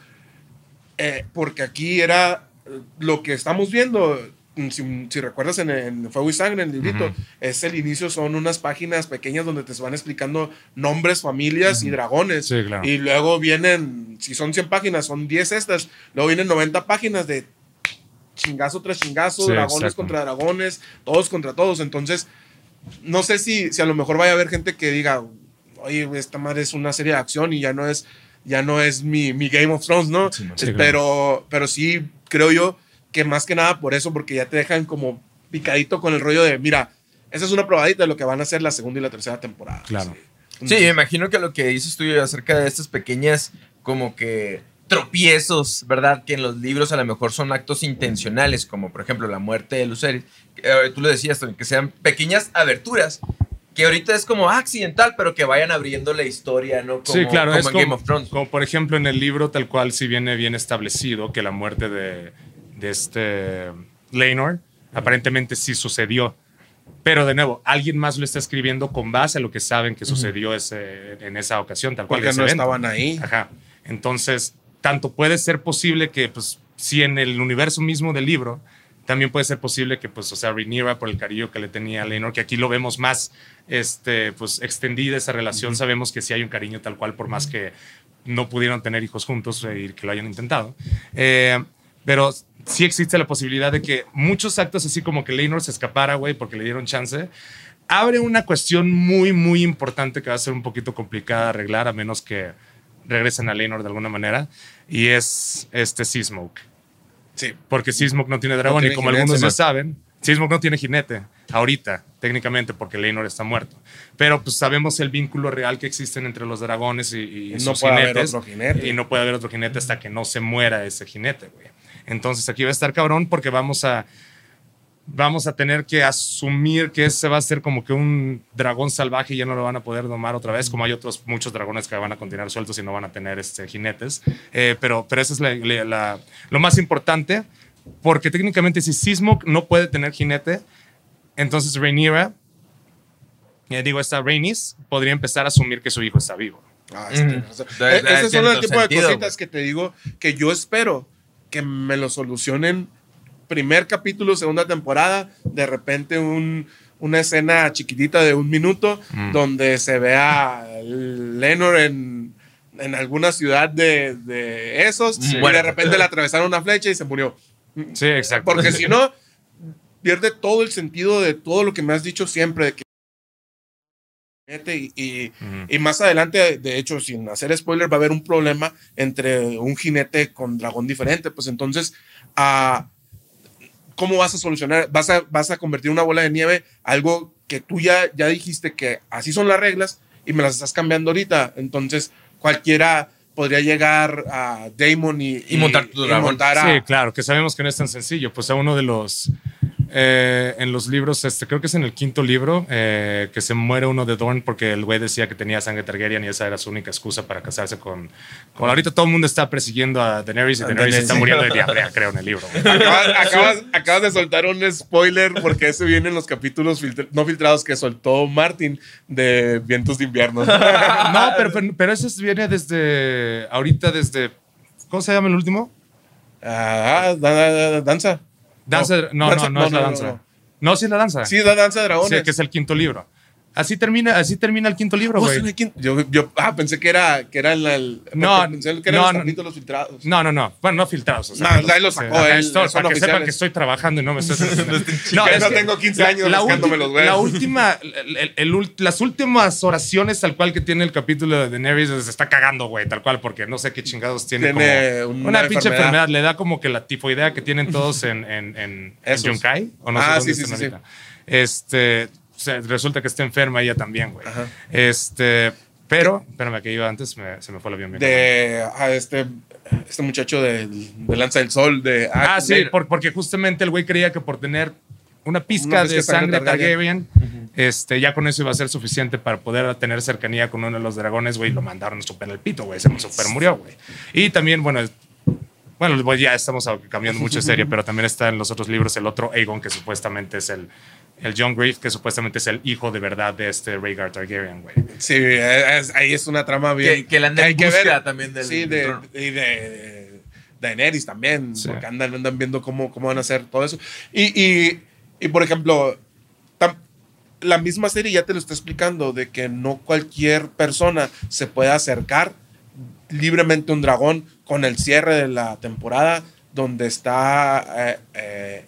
Eh, porque aquí era eh, lo que estamos viendo, mm, si, si recuerdas en, en Fuego y Sangre, en el librito, es el inicio, son unas páginas pequeñas donde te van explicando nombres, familias y dragones. Sí, claro. Y luego vienen, si son 100 páginas, son 10 estas, luego vienen 90 páginas de chingazo tras chingazo, Sí, dragones exacto. contra dragones, todos contra todos. Entonces, no sé si, si a lo mejor vaya a haber gente que diga, oye, esta madre es una serie de acción y ya no es, ya no es mi, mi Game of Thrones, ¿no? Sí, claro. pero, pero sí creo yo que más que nada por eso, porque ya te dejan como picadito con el rollo de, mira, esa es una probadita de lo que van a hacer la segunda y la tercera temporada. Claro. Sí, me imagino que lo que dices tú acerca de estas pequeñas como que tropiezos, ¿verdad? Que en los libros a lo mejor son actos intencionales, como por ejemplo la muerte de Lucerys. Eh, tú lo decías, que sean pequeñas aberturas, que ahorita es como accidental, pero que vayan abriendo la historia, ¿no? Como, sí, claro, como es en como, Game of Thrones. como, por ejemplo en el libro tal cual si viene bien establecido que la muerte de, de este Laenor aparentemente sí sucedió. Pero de nuevo, alguien más lo está escribiendo con base a lo que saben que sucedió ese, en esa ocasión, tal cual. Porque ese no evento. estaban ahí. Ajá. Entonces, tanto puede ser posible que, pues, si en el universo mismo del libro, también puede ser posible que, pues, o sea, Rhaenyra, por el cariño que le tenía a Lenor, que aquí lo vemos más, este, pues, extendida esa relación, sabemos que sí hay un cariño tal cual, por más que no pudieron tener hijos juntos eh, y que lo hayan intentado. Eh, pero sí existe la posibilidad de que muchos actos así como que Lenor se escapara, güey, porque le dieron chance, abre una cuestión muy, muy importante que va a ser un poquito complicada de arreglar, a menos que regresen a Lenor de alguna manera, y es este Seasmoke. Sí. Porque Seasmoke no tiene dragón, tiene y como jinete, algunos ya saben, Seasmoke no tiene jinete, ahorita, técnicamente, porque Lenor está muerto. Pero pues sabemos el vínculo real que existen entre los dragones y, y No sus puede haber jinetes. otro jinete. Y no puede haber otro jinete hasta que no se muera ese jinete, güey. Entonces aquí va a estar cabrón porque vamos a vamos a tener que asumir que ese va a ser como que un dragón salvaje y ya no lo van a poder domar otra vez, como hay otros muchos dragones que van a continuar sueltos y no van a tener este, jinetes. Eh, pero, pero eso es la- la- la- lo más importante, porque técnicamente si Sismok no puede tener jinete, entonces Rhaenyra, eh, digo, esta Rhaenys, podría empezar a asumir que su hijo está vivo. Ah, da Ese tipo de cositas que te digo que yo espero que me lo solucionen primer capítulo, segunda temporada, de repente un, una escena chiquitita de un minuto Mm. donde se vea Lenor en, en alguna ciudad de, de esos Sí. y Bueno. de repente le atravesaron una flecha y se murió. Sí, exacto. Porque si no, pierde todo el sentido de todo lo que me has dicho siempre, de que Y, y, y, más adelante, de hecho, sin hacer spoiler, va a haber un problema entre un jinete con dragón diferente. Pues entonces, uh, ¿cómo vas a solucionar? Vas a, vas a convertir una bola de nieve algo que tú ya, ya dijiste que así son las reglas y me las estás cambiando ahorita. Entonces, cualquiera podría llegar a Damon y, y, montar tu dragón. Montar a, sí, claro, que sabemos que no es tan sencillo. Pues a uno de los eh, en los libros, este, creo que es en el quinto libro, eh, que se muere uno de Dorn porque el güey decía que tenía sangre Targaryen y esa era su única excusa para casarse con. con ahorita todo el mundo está persiguiendo a Daenerys y Daenerys está muriendo de diarrea, creo, en el libro. Acabas, acabas, de soltar un spoiler porque ese viene en los capítulos no filtrados que soltó Martin de Vientos de Invierno. no, pero, pero, ese viene desde. Ahorita, desde. ¿Cómo se llama el último? Ah, danza. Danza, no, no, no, no, es la danza. No, sí es la danza. Sí, es la danza de dragones. Sí, que es el quinto libro. Así termina, así termina el quinto libro, güey. Yo, yo ah, pensé que era, que era el, no, pensé que eran no, los filtrados. No, no, no. Bueno, no filtrados. O sea, no, ahí los sacó él. para que sepan que estoy trabajando y no me estoy... no, es no tengo 15 años la, buscándome los La última, el, las últimas oraciones tal cual que tiene el capítulo de Daenerys se está cagando, güey, tal cual, porque no sé qué chingados tiene. Tiene como una, pinche enfermedad. Le da como que la tifoidea que tienen todos en, en, en, en Yunkai. O no ah, sé sí, sí, sí. Este resulta que está enferma ella también, güey. Este, pero, espérame, que iba antes, se me fue el avión. De a este, este muchacho de, de, Lanza del Sol, de... Ah, sí, porque justamente el güey creía que por tener una pizca, de sangre Targaryen, este, ya con eso iba a ser suficiente para poder tener cercanía con uno de los dragones, güey, lo mandaron super el pito, güey, se super murió, güey. Y también, bueno, bueno, ya estamos cambiando mucho de serie, pero también está en los otros libros el otro Aegon, que supuestamente es el, el John Grief, que supuestamente es el hijo de verdad de este Rhaegar Targaryen, güey. Sí, ahí es una trama bien. Que, que la andan en también del. Sí, de, y de, Daenerys también, porque andan, andan viendo cómo, cómo van a hacer todo eso. Y, y, y por ejemplo, la misma serie ya te lo está explicando de que no cualquier persona se puede acercar libremente a un dragón con el cierre de la temporada donde está eh, eh,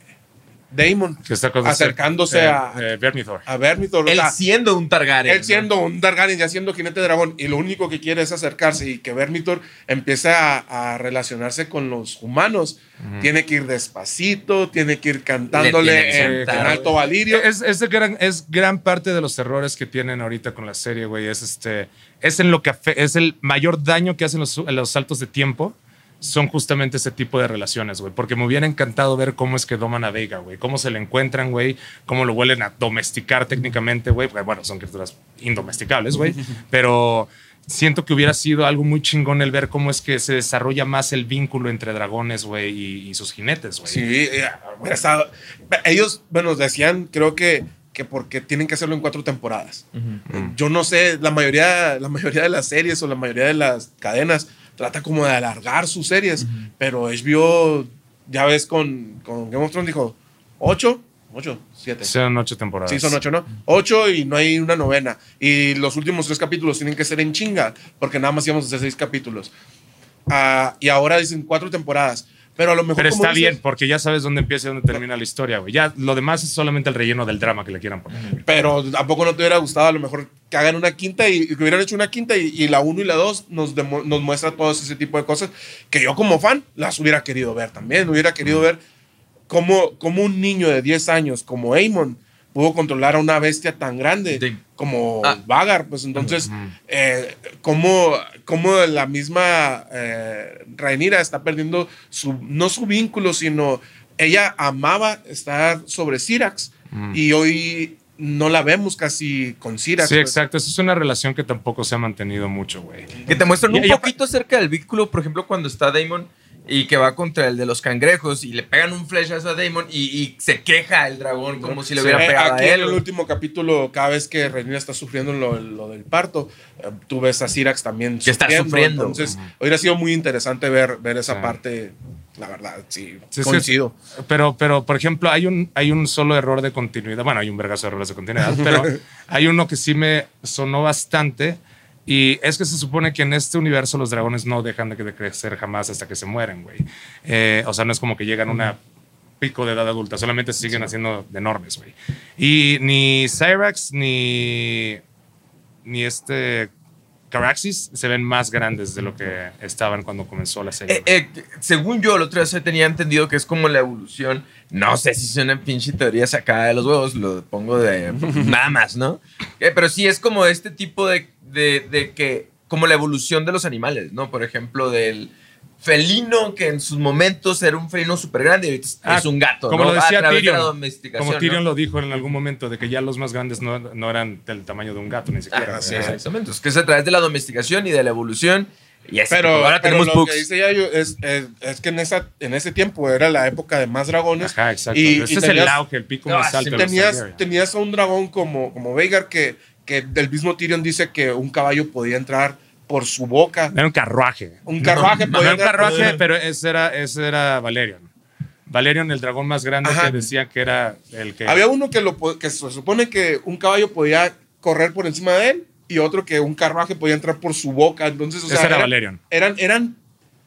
Damon acercándose eh, a, eh, Vermithor. a Vermithor. Él siendo un Targaryen. Él siendo un Targaryen, ya siendo jinete de dragón, y lo único que quiere es acercarse y que Vermithor empiece a, relacionarse con los humanos. Tiene que ir despacito, tiene que ir cantándole en, alto valirio. Es, es, gran, es gran parte de los errores que tienen ahorita con la serie, güey. Es, este, es, en lo que es el mayor daño que hacen los, los saltos de tiempo son justamente ese tipo de relaciones, güey. Porque me hubiera encantado ver cómo es que doman a Vega, güey. Cómo se le encuentran, güey. Cómo lo vuelven a domesticar técnicamente, güey. Bueno, son criaturas indomesticables, güey. Pero siento que hubiera sido algo muy chingón el ver cómo es que se desarrolla más el vínculo entre dragones, güey, y, sus jinetes, güey. Sí, eh, ellos, bueno, decían, creo que que porque tienen que hacerlo en cuatro temporadas. Yo no sé, la mayoría, la mayoría de las series o la mayoría de las cadenas trata como de alargar sus series, pero HBO, ya ves con, con Game of Thrones, dijo, ¿ocho? ¿Ocho? ¿Siete? Son ocho temporadas. Sí, son ocho, ¿no? Ocho y no hay una novena. Y los últimos tres capítulos tienen que ser en chinga, porque nada más íbamos a hacer seis capítulos. Uh, y ahora dicen cuatro temporadas. Pero a lo mejor. Pero está bien, porque ya sabes dónde empieza y dónde termina la historia, güey. Ya lo demás es solamente el relleno del drama que le quieran poner. Pero tampoco no te hubiera gustado a lo mejor que hagan una quinta y que hubieran hecho una quinta y, la uno y la dos nos, nos muestra todo ese tipo de cosas que yo como fan las hubiera querido ver también. Hubiera querido ver cómo, cómo un niño de 10 años como Amon pudo controlar a una bestia tan grande como ah. Vagar. Pues entonces, eh, cómo, la misma eh, Rhaenyra está perdiendo su, no su vínculo, sino ella amaba estar sobre Syrax y hoy no la vemos casi con Syrax. Sí, pues. exacto. Esa es una relación que tampoco se ha mantenido mucho, güey. Que te muestran un poquito acerca del vínculo, por ejemplo, cuando está Damon y que va contra el de los cangrejos y le pegan un flechazo a Damon y, se queja el dragón como si le hubiera pegado a él. En el último capítulo, cada vez que Renira está sufriendo lo, del parto, eh, tú ves a Syrax también que está sufriendo. Entonces, hubiera sido muy interesante ver, ver esa parte. La verdad, sí, coincido. pero, pero, por ejemplo, hay un, hay un solo error de continuidad. Bueno, hay un vergazo de errores de continuidad, pero hay uno que sí me sonó bastante y es que se supone que en este universo los dragones no dejan de crecer jamás hasta que se mueren, güey. Eh, o sea, no es como que llegan a una pico de edad adulta, solamente se siguen haciendo de enormes, güey. Y ni Cyrax ni ni este Caraxis se ven más grandes de lo que estaban cuando comenzó la serie. Eh, eh, según yo, el otro día tenía entendido que es como la evolución. No sé si es una pinche teoría sacada de los huevos, lo pongo de nada más, ¿no? Eh, pero sí es como este tipo de, de, de que, como la evolución de los animales, ¿no? Por ejemplo, del felino que en sus momentos era un felino súper grande y ahorita Ah, es un gato, como ¿no? lo decía A través de la Tyrion. domesticación, Como Tyrion ¿no? lo dijo en algún momento, de que ya los más grandes no, no eran del tamaño de un gato, ni siquiera. Ah, sí, exactamente. Es que es a través de la domesticación y de la evolución. Y así, Pero, ahora pero tenemos lo pugs. que dice Yayo es, es, es que en, esa, en ese tiempo era la época de más dragones. Ajá, exacto. Y, Ese y es el tenías- auge, el pico No, más alto. de los tenías, tenías a un dragón como, como Veigar que, que del mismo Tyrion dice que un caballo podía entrar por su boca. Era un carruaje. Un carruaje No, podía era un carruaje, pero ese era, ese era Valerion. Valerion, el dragón más grande Ajá. que decía que era el que... Había uno que, lo, que se supone que un caballo podía correr por encima de él y otro que un carruaje podía entrar por su boca. Entonces, o Ese sea, era eran- Valerion. Eran, eran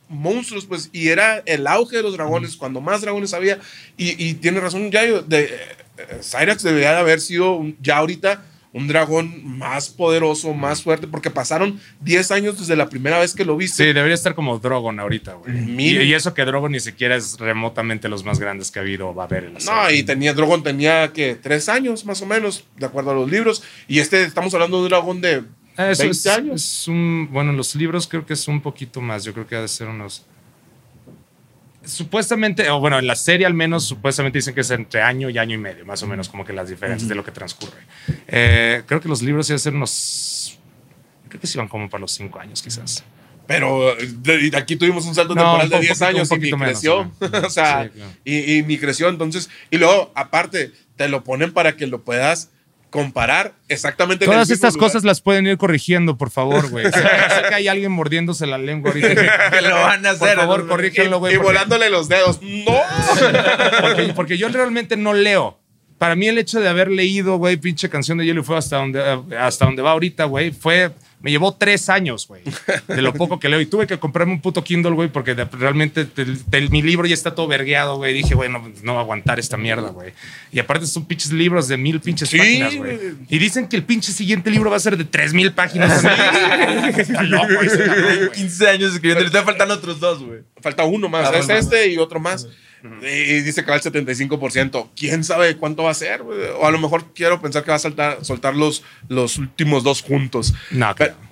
monstruos, pues, y era el auge de los dragones, cuando más dragones había. Y, y tiene razón, ya de, eh, Cyrax debería de haber sido un- ya ahorita un dragón más poderoso, más fuerte, porque pasaron 10 años desde la primera vez que lo viste. Sí, debería estar como Drogon ahorita, güey. Y, eso que Drogon ni siquiera es remotamente los más grandes que ha habido o va a haber en la No, serie. y tenía, Drogon tenía que tres años más o menos, de acuerdo a los libros. Y este, estamos hablando de un dragón de Ah, Eso 20 es, años. es un, bueno, en los libros creo que es un poquito más. Yo creo que ha de ser unos. Supuestamente, o bueno, en la serie al menos, supuestamente dicen que es entre año y año y medio, más o menos, como que las diferencias de lo que transcurre. Eh, creo que los libros iban a ser unos. Creo que sí van como para los cinco años, quizás. Pero de- aquí tuvimos un salto No, temporal de po- 10 poquito- años un y menos, creció. o sea, Sí, claro. y, y mi creció. Entonces, y luego, aparte, te lo ponen para que lo puedas comparar exactamente Todas estas lugar. cosas las pueden ir corrigiendo, por favor, güey. Sé sé que hay alguien mordiéndose la lengua ahorita. Que lo van a hacer, Por favor, ¿no? corrígenlo, güey. y porque- volándole los dedos. ¡No! Porque, porque yo realmente no leo. Para mí el hecho de haber leído, güey, pinche canción de Hielo y Fuego hasta donde, eh, hasta donde va ahorita, güey, fue... Me llevó tres años, güey, de lo poco que leo. Y tuve que comprarme un puto Kindle, güey, porque de- realmente te- te- mi libro ya está todo vergueado, güey. Dije, güey, no, no va a aguantar esta mierda, güey. Y aparte son pinches libros de mil pinches Sí, páginas, güey. Y dicen que el pinche siguiente libro va a ser de tres mil páginas. Está loco güey. 15 años escribiendo. Le están faltando otros dos, güey. Falta uno más. Ah, es bueno. este y otro más. Y dice que va al 75%. ¿Quién sabe cuánto va a ser? O a lo mejor quiero pensar que va a saltar, soltar los, los últimos dos juntos. No, Pero- creo.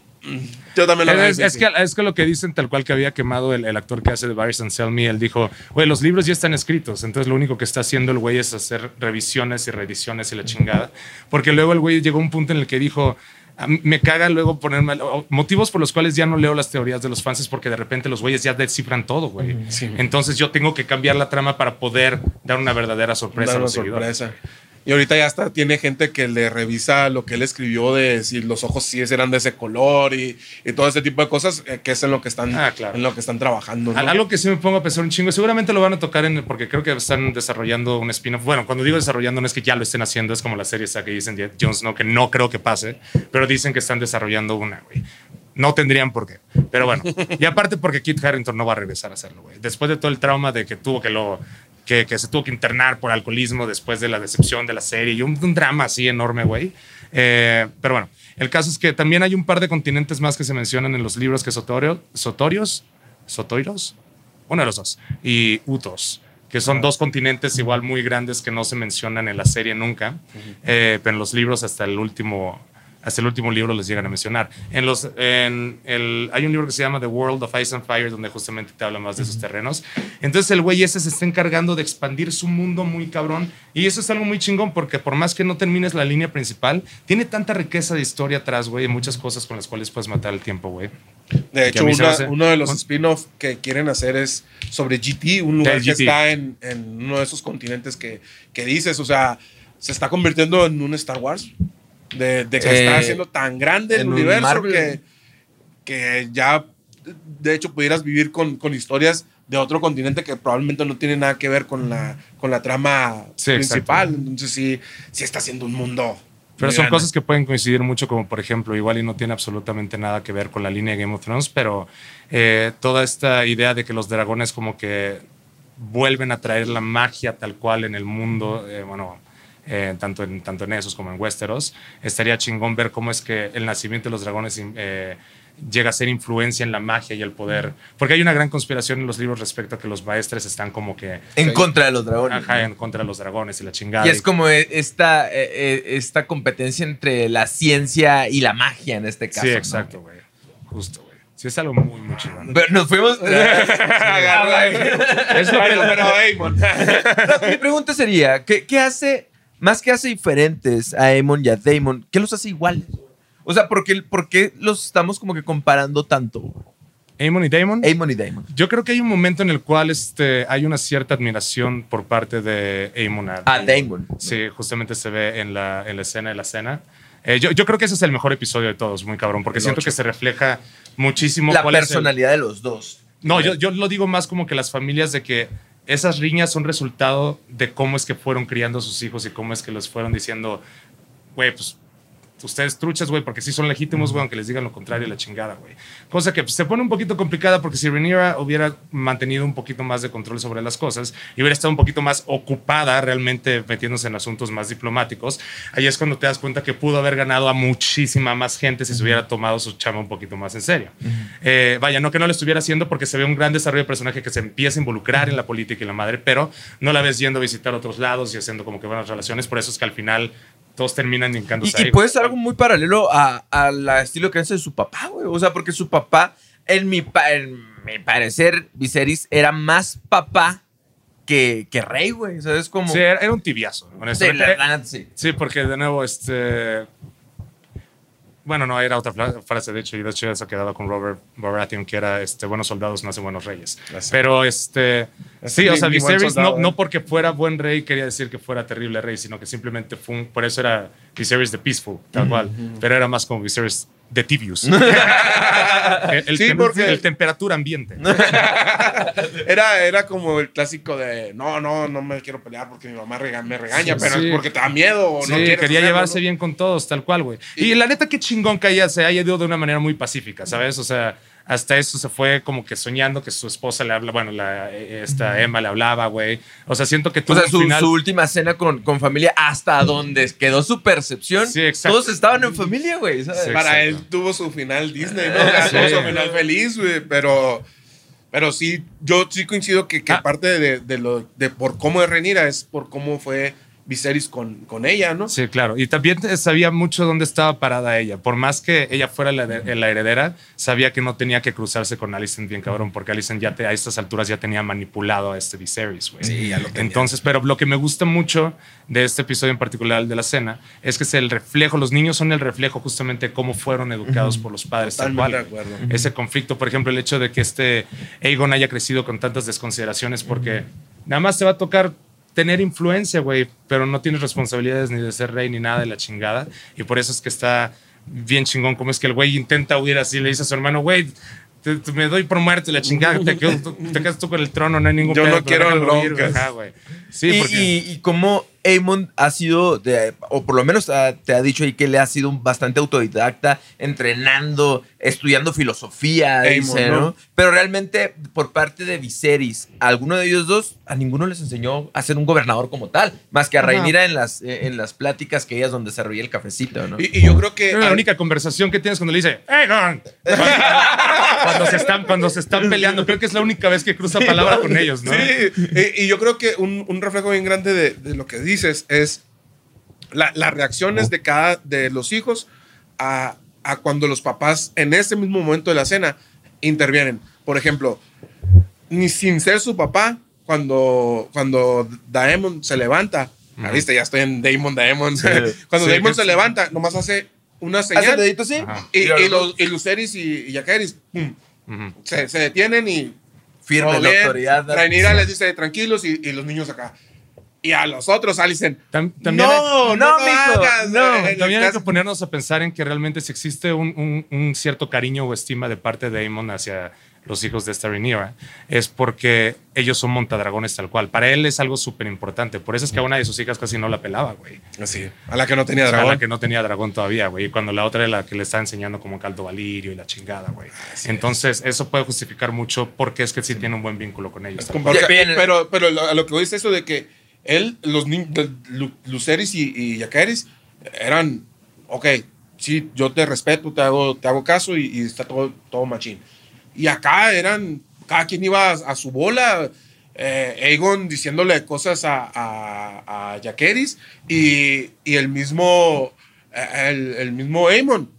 Yo también lo Es, es que, es que lo que dicen tal cual que había quemado el, el actor que hace de Barry Anselmi, él dijo, güey, los libros ya están escritos, entonces lo único que está haciendo el güey es hacer revisiones y reediciones y la chingada, porque luego el güey llegó a un punto en el que dijo, "A mí me caga luego ponerme, motivos por los cuales ya no leo las teorías de los fans es porque de repente los güeyes ya descifran todo, güey. Entonces yo tengo que cambiar la trama para poder dar una verdadera sorpresa Dar a una los seguidores. Y ahorita ya está, tiene gente que le revisa lo que él escribió de si los ojos sí eran de ese color y, y todo ese tipo de cosas, eh, que es en lo que están, Ah, claro. en lo que están trabajando. Algo que sí me pongo a pensar un chingo, seguramente lo van a tocar en, porque creo que están desarrollando un spin-off. Bueno, cuando digo desarrollando no es que ya lo estén haciendo, es como la serie esa que dicen de Jon Snow, que no creo que pase, pero dicen que están desarrollando una, güey. No tendrían por qué. Pero bueno, y aparte porque Kit Harington no va a regresar a hacerlo, güey. Después de todo el trauma de que tuvo que lo que, que se tuvo que internar por alcoholismo después de la decepción de la serie y un, un drama así enorme, güey. Eh, pero bueno, el caso es que también hay un par de continentes más que se mencionan en los libros que Sotorio, Sotorios, Sotoiros, uno de los dos, y Utos, que son dos continentes igual muy grandes que no se mencionan en la serie nunca, eh, pero en los libros hasta el último hasta el último libro les llegan a mencionar. En los, en el, hay un libro que se llama The World of Ice and Fire, donde justamente te habla más de esos terrenos. Entonces el güey ese se está encargando de expandir su mundo muy cabrón. Y eso es algo muy chingón, porque por más que no termines la línea principal, tiene tanta riqueza de historia atrás, güey, y muchas cosas con las cuales puedes matar el tiempo, güey. De hecho, una- hace- uno de los un- spin-off que quieren hacer es sobre GT, un lugar que está en, en uno de esos continentes que, que dices. O sea, se está convirtiendo en un Star Wars. De, de que Eh, está haciendo tan grande el universo Marvel. que, que ya, de hecho, pudieras vivir con, con historias de otro continente que probablemente no tiene nada que ver con la, con la trama Sí, principal. Entonces, sí, sí está haciendo un mundo. Pero son cosas que pueden coincidir mucho, como por ejemplo, igual y no tiene absolutamente nada que ver con la línea de Game of Thrones, pero eh, toda esta idea de que los dragones como que vuelven a traer la magia tal cual en el mundo, eh, bueno, eh, tanto, en, tanto en esos como en Westeros. Estaría chingón ver cómo es que el nacimiento de los dragones eh, llega a ser influencia en la magia y el poder. Porque hay una gran conspiración en los libros respecto a que los maestres están como que En contra de los dragones. ajá, en contra de los dragones y la chingada. Y es como eh, esta, eh, eh, esta competencia entre la ciencia y la magia en este caso. Sí, ¿no? exacto, güey. Justo, güey. Sí, es algo muy, muy chingón. Pero nos fuimos. Es lo que- Bueno, pero Aemon. Mi pregunta sería: ¿qué, qué hace, más que hace diferentes a Aemon y a Daemon, qué los hace iguales? O sea, ¿por qué, por qué los estamos como que comparando tanto? Aemon y Daemon. Aemon y Daemon. Yo creo que hay un momento en el cual este, hay una cierta admiración por parte de Aemon a A Daemon. Sí, justamente se ve en la, en la escena de la cena. Eh, yo, yo creo que ese es el mejor episodio de todos, muy cabrón, porque El siento que se refleja muchísimo La cuál es el- personalidad de los dos. No, yo, yo lo digo más como que las familias de que esas riñas son resultado de cómo es que fueron criando a sus hijos y cómo es que los fueron diciendo, güey, pues ustedes truchas, güey, porque sí son legítimos, güey, aunque les digan lo contrario, la chingada, güey. Cosa que pues, se pone un poquito complicada porque si Rhaenyra hubiera mantenido un poquito más de control sobre las cosas y hubiera estado un poquito más ocupada realmente metiéndose en asuntos más diplomáticos, ahí es cuando te das cuenta que pudo haber ganado a muchísima más gente si se hubiera tomado su chama un poquito más en serio. Eh, vaya, no que no lo estuviera haciendo porque se ve un gran desarrollo de personaje que se empieza a involucrar en la política y la madre, pero no la ves yendo a visitar otros lados y haciendo como que buenas relaciones, por eso es que al final todos terminan Y, hincándose y ahí. puede ser algo muy paralelo a, a la estilo de creencia de su papá, güey. O sea, porque su papá, en mi, pa- en mi parecer, Viserys era más papá que, que rey, güey. ¿Sabes cómo? Sí, era, era un tibiazo, Sí, honestamente. la- la neta, sí. Sí, porque de nuevo, este. Bueno, no, era otra frase, de hecho, y de hecho eso quedaba con Robert Baratheon, que era, este, buenos soldados no hacen buenos reyes. Así. Pero, este, Es sí, o sea, Viserys soldado, no, ¿eh? no porque fuera buen rey quería decir que fuera terrible rey, sino que simplemente fue un, por eso era Viserys the Peaceful, tal cual. Pero era más como Viserys the Tibius. el, el Sí, tem- porque- el temperatura ambiente. Era, era como el clásico de no, no, no me quiero pelear porque mi mamá rega- me regaña, Sí, pero sí. es porque te da miedo o no quería llevarse ¿no? bien con todos, tal cual, güey. Y la neta, qué chingón que haya, se haya ido de una manera muy pacífica, ¿sabes? O sea, hasta eso se fue como que soñando que su esposa le habla, bueno, la, esta Emma le hablaba, güey. O sea, siento que O tuvo sea, su, final- su última cena con, con familia, hasta donde quedó su percepción. Sí, exacto. Todos estaban en familia, güey. Para él tuvo su final Disney, ¿no? O sea, Sí. tuvo su final feliz, güey, pero, pero sí, yo sí coincido que, que Ah. parte de, de lo, de por cómo es Renira es por cómo fue Viserys con, con ella, ¿no? Sí, claro. Y también sabía mucho dónde estaba parada ella. Por más que ella fuera la, de- la heredera, sabía que no tenía que cruzarse con Alicent bien cabrón, porque Alicent ya te- a estas alturas ya tenía manipulado a este Viserys, güey. Sí, ya lo tenía. Entonces, pero lo que me gusta mucho de este episodio en particular, el de la cena, es que es el reflejo, los niños son el reflejo justamente de cómo fueron educados por los padres. Tal Totalmente cual. de acuerdo. Ese conflicto, por ejemplo, el hecho de que este Aegon haya crecido con tantas desconsideraciones, porque nada más te va a tocar tener influencia, güey, pero no tienes responsabilidades ni de ser rey ni nada de la chingada. Y por eso es que está bien chingón, como es que el güey intenta huir así, le dice a su hermano, güey, te, te- me doy por muerte la chingada, te, quedo- te quedas tú con el trono, no hay ningún Yo pedo, no quiero broncas. Sí, y, porque... y, y cómo Aemon ha sido, de- o por lo menos ah, te ha dicho ahí que le ha sido un bastante autodidacta, entrenando, estudiando filosofía, dice, ¿no? ¿no? Pero realmente, por parte de Viserys, a alguno de ellos dos, a ninguno les enseñó a ser un gobernador como tal, más que a. Rhaenyra en las, eh, en las pláticas que ellas donde se reía el cafecito, ¿no? Y, y yo creo que... Es la única conversación que tienes cuando le dice, Aegon. Cuando, cuando se están, cuando se están peleando, creo que es la única vez que cruza palabra con ellos, ¿no? Sí, y, y yo creo que un, un reflejo bien grande de, de lo que dices es la- las reacciones de cada de los hijos a, a cuando los papás en ese mismo momento de la cena intervienen. Por ejemplo, ni sin ser su papá, cuando, cuando Daemon se levanta, ah, Ujú. viste, ya estoy en Daemon, Daemon. cuando Sí, Daemon se es- levanta, nomás hace una ¿Hace el señal. dedito así? Y, y los, y Lucerys y, y pum, Ujú. se, se detienen y Firme la bien. autoridad. Rhaenyra les dice tranquilos y, y los niños acá. Y a los otros Alicen, Tam- también hay- no, no, no, mijo, hagas. no. En el También hay que ponernos a pensar en que realmente si existe un, un- un cierto cariño o estima de parte de Aemon hacia los hijos de esta Rhaenyra, es porque ellos son montadragones tal cual. Para él es algo súper importante. Por eso es que a una de sus hijas casi no la pelaba, güey. Así, a la que no tenía O sea, a dragón. la que no tenía dragón todavía, güey. Y cuando la otra es la que le está enseñando como caldo valirio y la chingada, güey. Entonces, eso puede justificar mucho porque es que sí tiene un buen vínculo con ellos. Pero pero lo- a lo que es eso de que él, los Luceris y, y Yaqueris eran, ok, sí, yo te respeto, te hago, te hago caso y, y está todo, todo machín. Y acá eran, cada quien iba a, a su bola. Eh, Aegon diciéndole cosas a, a, Jaqueris y, y el mismo, eh, el, el mismo Aemon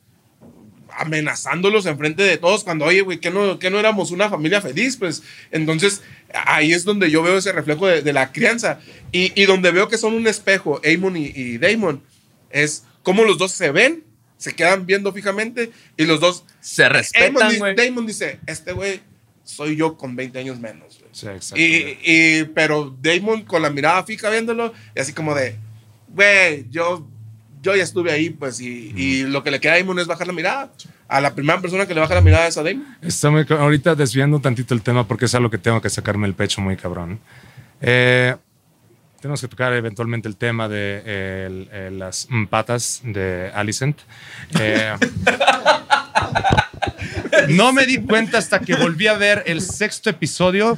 amenazándolos enfrente de todos cuando, oye, güey, que no, que no éramos una familia feliz, pues entonces ahí es donde yo veo ese reflejo de, de la crianza y, y, donde veo que son un espejo, Aemon y, y Damon, es cómo los dos se ven, se quedan viendo fijamente y los dos se respetan, Damon, Damon dice, este güey soy yo con 20 años menos. Sí, exacto. Y, y, pero Damon con la mirada fija viéndolo, y así como de, güey, yo, yo ya estuve ahí, pues, y, y, lo que le queda a Damon es bajar la mirada. A la primera persona que le baja la mirada es a Damon. Está muy, ahorita desviando tantito el tema porque es algo que tengo que sacarme el pecho muy cabrón. Eh, tenemos que tocar eventualmente el tema de eh, el, el, las patas de Alicent. Eh, no me di cuenta hasta que volví a ver el sexto episodio.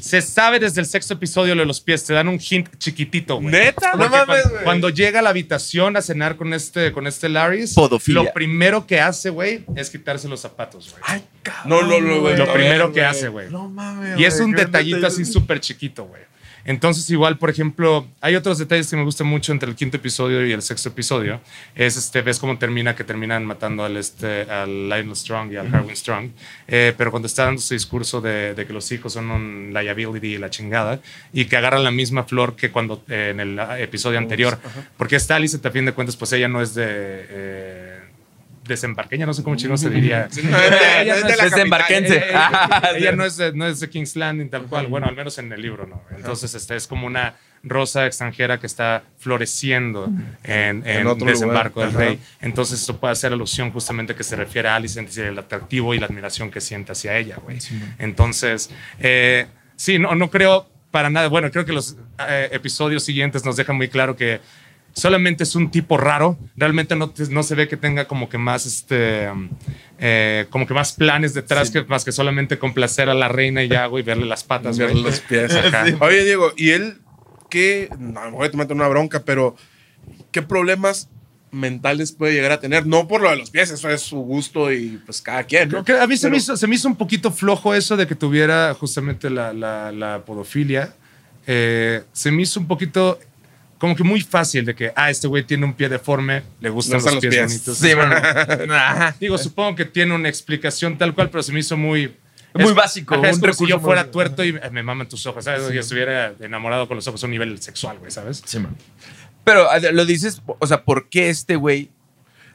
Se sabe desde el sexto episodio lo de los pies. Te dan un hint chiquitito, güey. ¿Neta? No mames, cuando, cuando, llega a la habitación a cenar con este, con este Laris, Podofilia. lo primero que hace, güey, es quitarse los zapatos, güey. Ay, cabrón. No, no, no, güey. Lo primero güey. que hace, güey. No mames. Y es un güey, detallito así súper chiquito, güey. Entonces, igual, por ejemplo, hay otros detalles que me gustan mucho entre el quinto episodio y el sexto episodio. Es, este, ves cómo termina, que terminan matando al, este, al Lionel Strong y al Harwin Strong. Eh, pero cuando está dando su discurso de, de, que los hijos son un liability y la chingada, y que agarran la misma flor que cuando eh, en el episodio anterior. Porque esta Alice, a fin de cuentas, pues ella no es de... Eh, desembarqueña, no sé cómo chino se diría. No, ella no es desembarquense. Ella, ella, ella, no, es de, no es de King's Landing tal cual, bueno, al menos en el libro, ¿no? Entonces, este es como una rosa extranjera que está floreciendo en, en, en otro desembarco lugar. del rey. Entonces, eso puede hacer alusión justamente que se refiere a Alice, el atractivo y la admiración que siente hacia ella, güey. Sí, Entonces, eh, sí, no, no creo para nada, bueno, creo que los eh, episodios siguientes nos dejan muy claro que solamente es un tipo raro. Realmente no, no se ve que tenga como que más, este, eh, como que más planes detrás sí. que más que solamente complacer a la reina y ya, güey, verle las patas, verle los pies acá. Sí. Oye, Diego, ¿y él qué? No, a lo mejor te meto una bronca, pero ¿qué problemas mentales puede llegar a tener? No por lo de los pies, eso es su gusto y pues cada quien. ¿no? Creo que a mí pero, se, me hizo, se me hizo un poquito flojo eso de que tuviera justamente la, la, la podofilia. Eh, se me hizo un poquito como que muy fácil de que, ah, este güey tiene un pie deforme, le gustan no los, pies, pies, bonitos. Sí, bueno. Digo, supongo que tiene una explicación tal cual, pero se me hizo muy... Muy es, básico. Ajá, es como si yo fuera tuerto y me maman tus ojos, ¿sabes? Sí. Y estuviera enamorado con los ojos a un nivel sexual, güey, ¿sabes? Sí, man. Pero lo dices, o sea, ¿por qué este güey?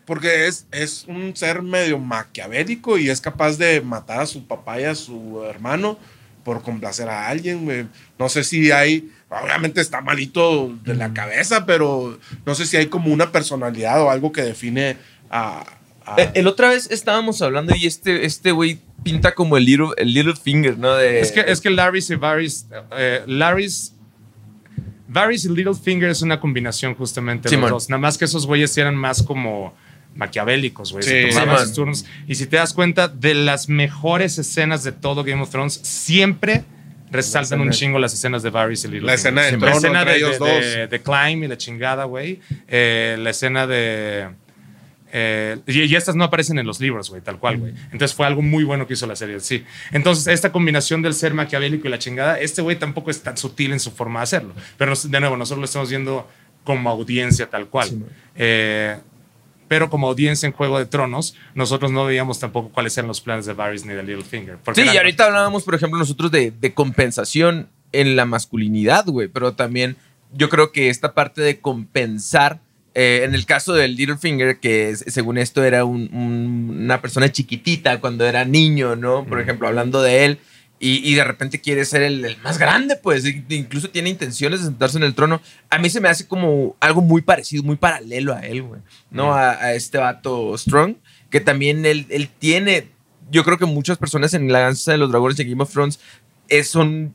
Porque es, es un ser medio maquiavélico y es capaz de matar a su papá y a su hermano por complacer a alguien, güey. No sé si hay obviamente está malito de la cabeza, pero no sé si hay como una personalidad o algo que define a... a... El, el, otra vez estábamos hablando y este este güey pinta como el little, el little finger, ¿no? De, es, que, es que Larry's y Varys... Eh, Larry's... Varys y Littlefinger es una combinación justamente de sí, los dos. Nada más que esos güeyes eran más como maquiavélicos, güey. Sí, sí, turnos. Y si te das cuenta, de las mejores escenas de todo Game of Thrones, siempre resaltan un chingo las escenas de Varys y Little La escena de, la escena de, ellos dos. De, de, Climb y la chingada, güey. Eh, la escena de... Eh, y, y, estas no aparecen en los libros, güey, tal cual, güey. Entonces fue algo muy bueno que hizo la serie, sí. Entonces, esta combinación del ser maquiavélico y la chingada, este güey tampoco es tan sutil en su forma de hacerlo. Pero, de nuevo, nosotros lo estamos viendo como audiencia tal cual. Sí, eh, pero como audiencia en Juego de Tronos, nosotros no veíamos tampoco cuáles eran los planes de Varys ni de Littlefinger. Sí, y ahorita hablábamos, por ejemplo, nosotros de, de compensación en la masculinidad, güey, pero también yo creo que esta parte de compensar, eh, en el caso del Littlefinger, que es, según esto era un, un, una persona chiquitita cuando era niño, ¿no? Por mm. ejemplo, hablando de él, y, y, de repente quiere ser el, el, más grande, pues incluso tiene intenciones de sentarse en el trono. A mí se me hace como algo muy parecido, muy paralelo a él, güey, ¿no? A, a, este vato Strong, que también él, él, tiene, yo creo que muchas personas en la danza de los dragones de Game of Thrones es, son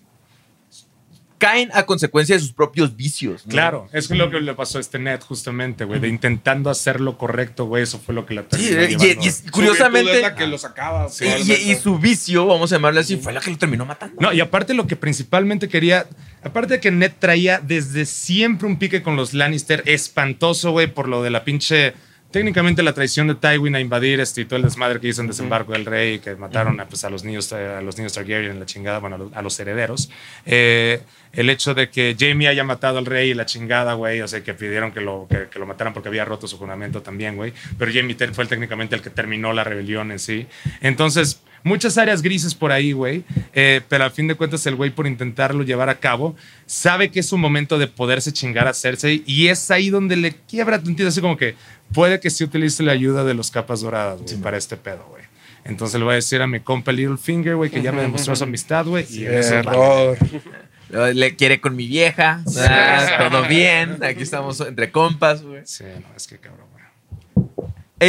caen a consecuencia de sus propios vicios. ¿no? Claro, eso es lo que le pasó a este Ned, justamente, güey, de intentando hacer lo correcto, güey, eso fue lo que la Sí, terminó y, llevando. y- y curiosamente. es la que lo sacaba. y- y, y su vicio, vamos a llamarle así, fue la que lo terminó matando. No, y aparte lo que principalmente quería, aparte de que Ned traía desde siempre un pique con los Lannister espantoso, güey, por lo de la pinche, técnicamente la traición de Tywin a invadir este y todo el desmadre que hizo en Desembarco del Rey, que mataron a, pues, a los niños a los niños Targaryen en la chingada, bueno, a los, a los herederos. Eh, el hecho de que Jamie haya matado al rey y la chingada, güey, o sea, que pidieron que lo, que, que lo mataran porque había roto su juramento también, güey, pero Jamie fue técnicamente el que terminó la rebelión en sí. Entonces, muchas áreas grises por ahí, güey, eh, pero al fin de cuentas el güey por intentarlo llevar a cabo sabe que es un momento de poderse chingar a Cersei y es ahí donde le quiebra tantito, así como que puede que sí utilice la ayuda de los capas doradas, güey, para este pedo, güey. Entonces le voy a decir a mi compa Littlefinger, güey, que ya me demostró su amistad, güey. y en eso, Error. Le quiere con mi vieja. ah, todo bien. Aquí estamos entre compas, güey. Sí, no, es que cabrón, güey.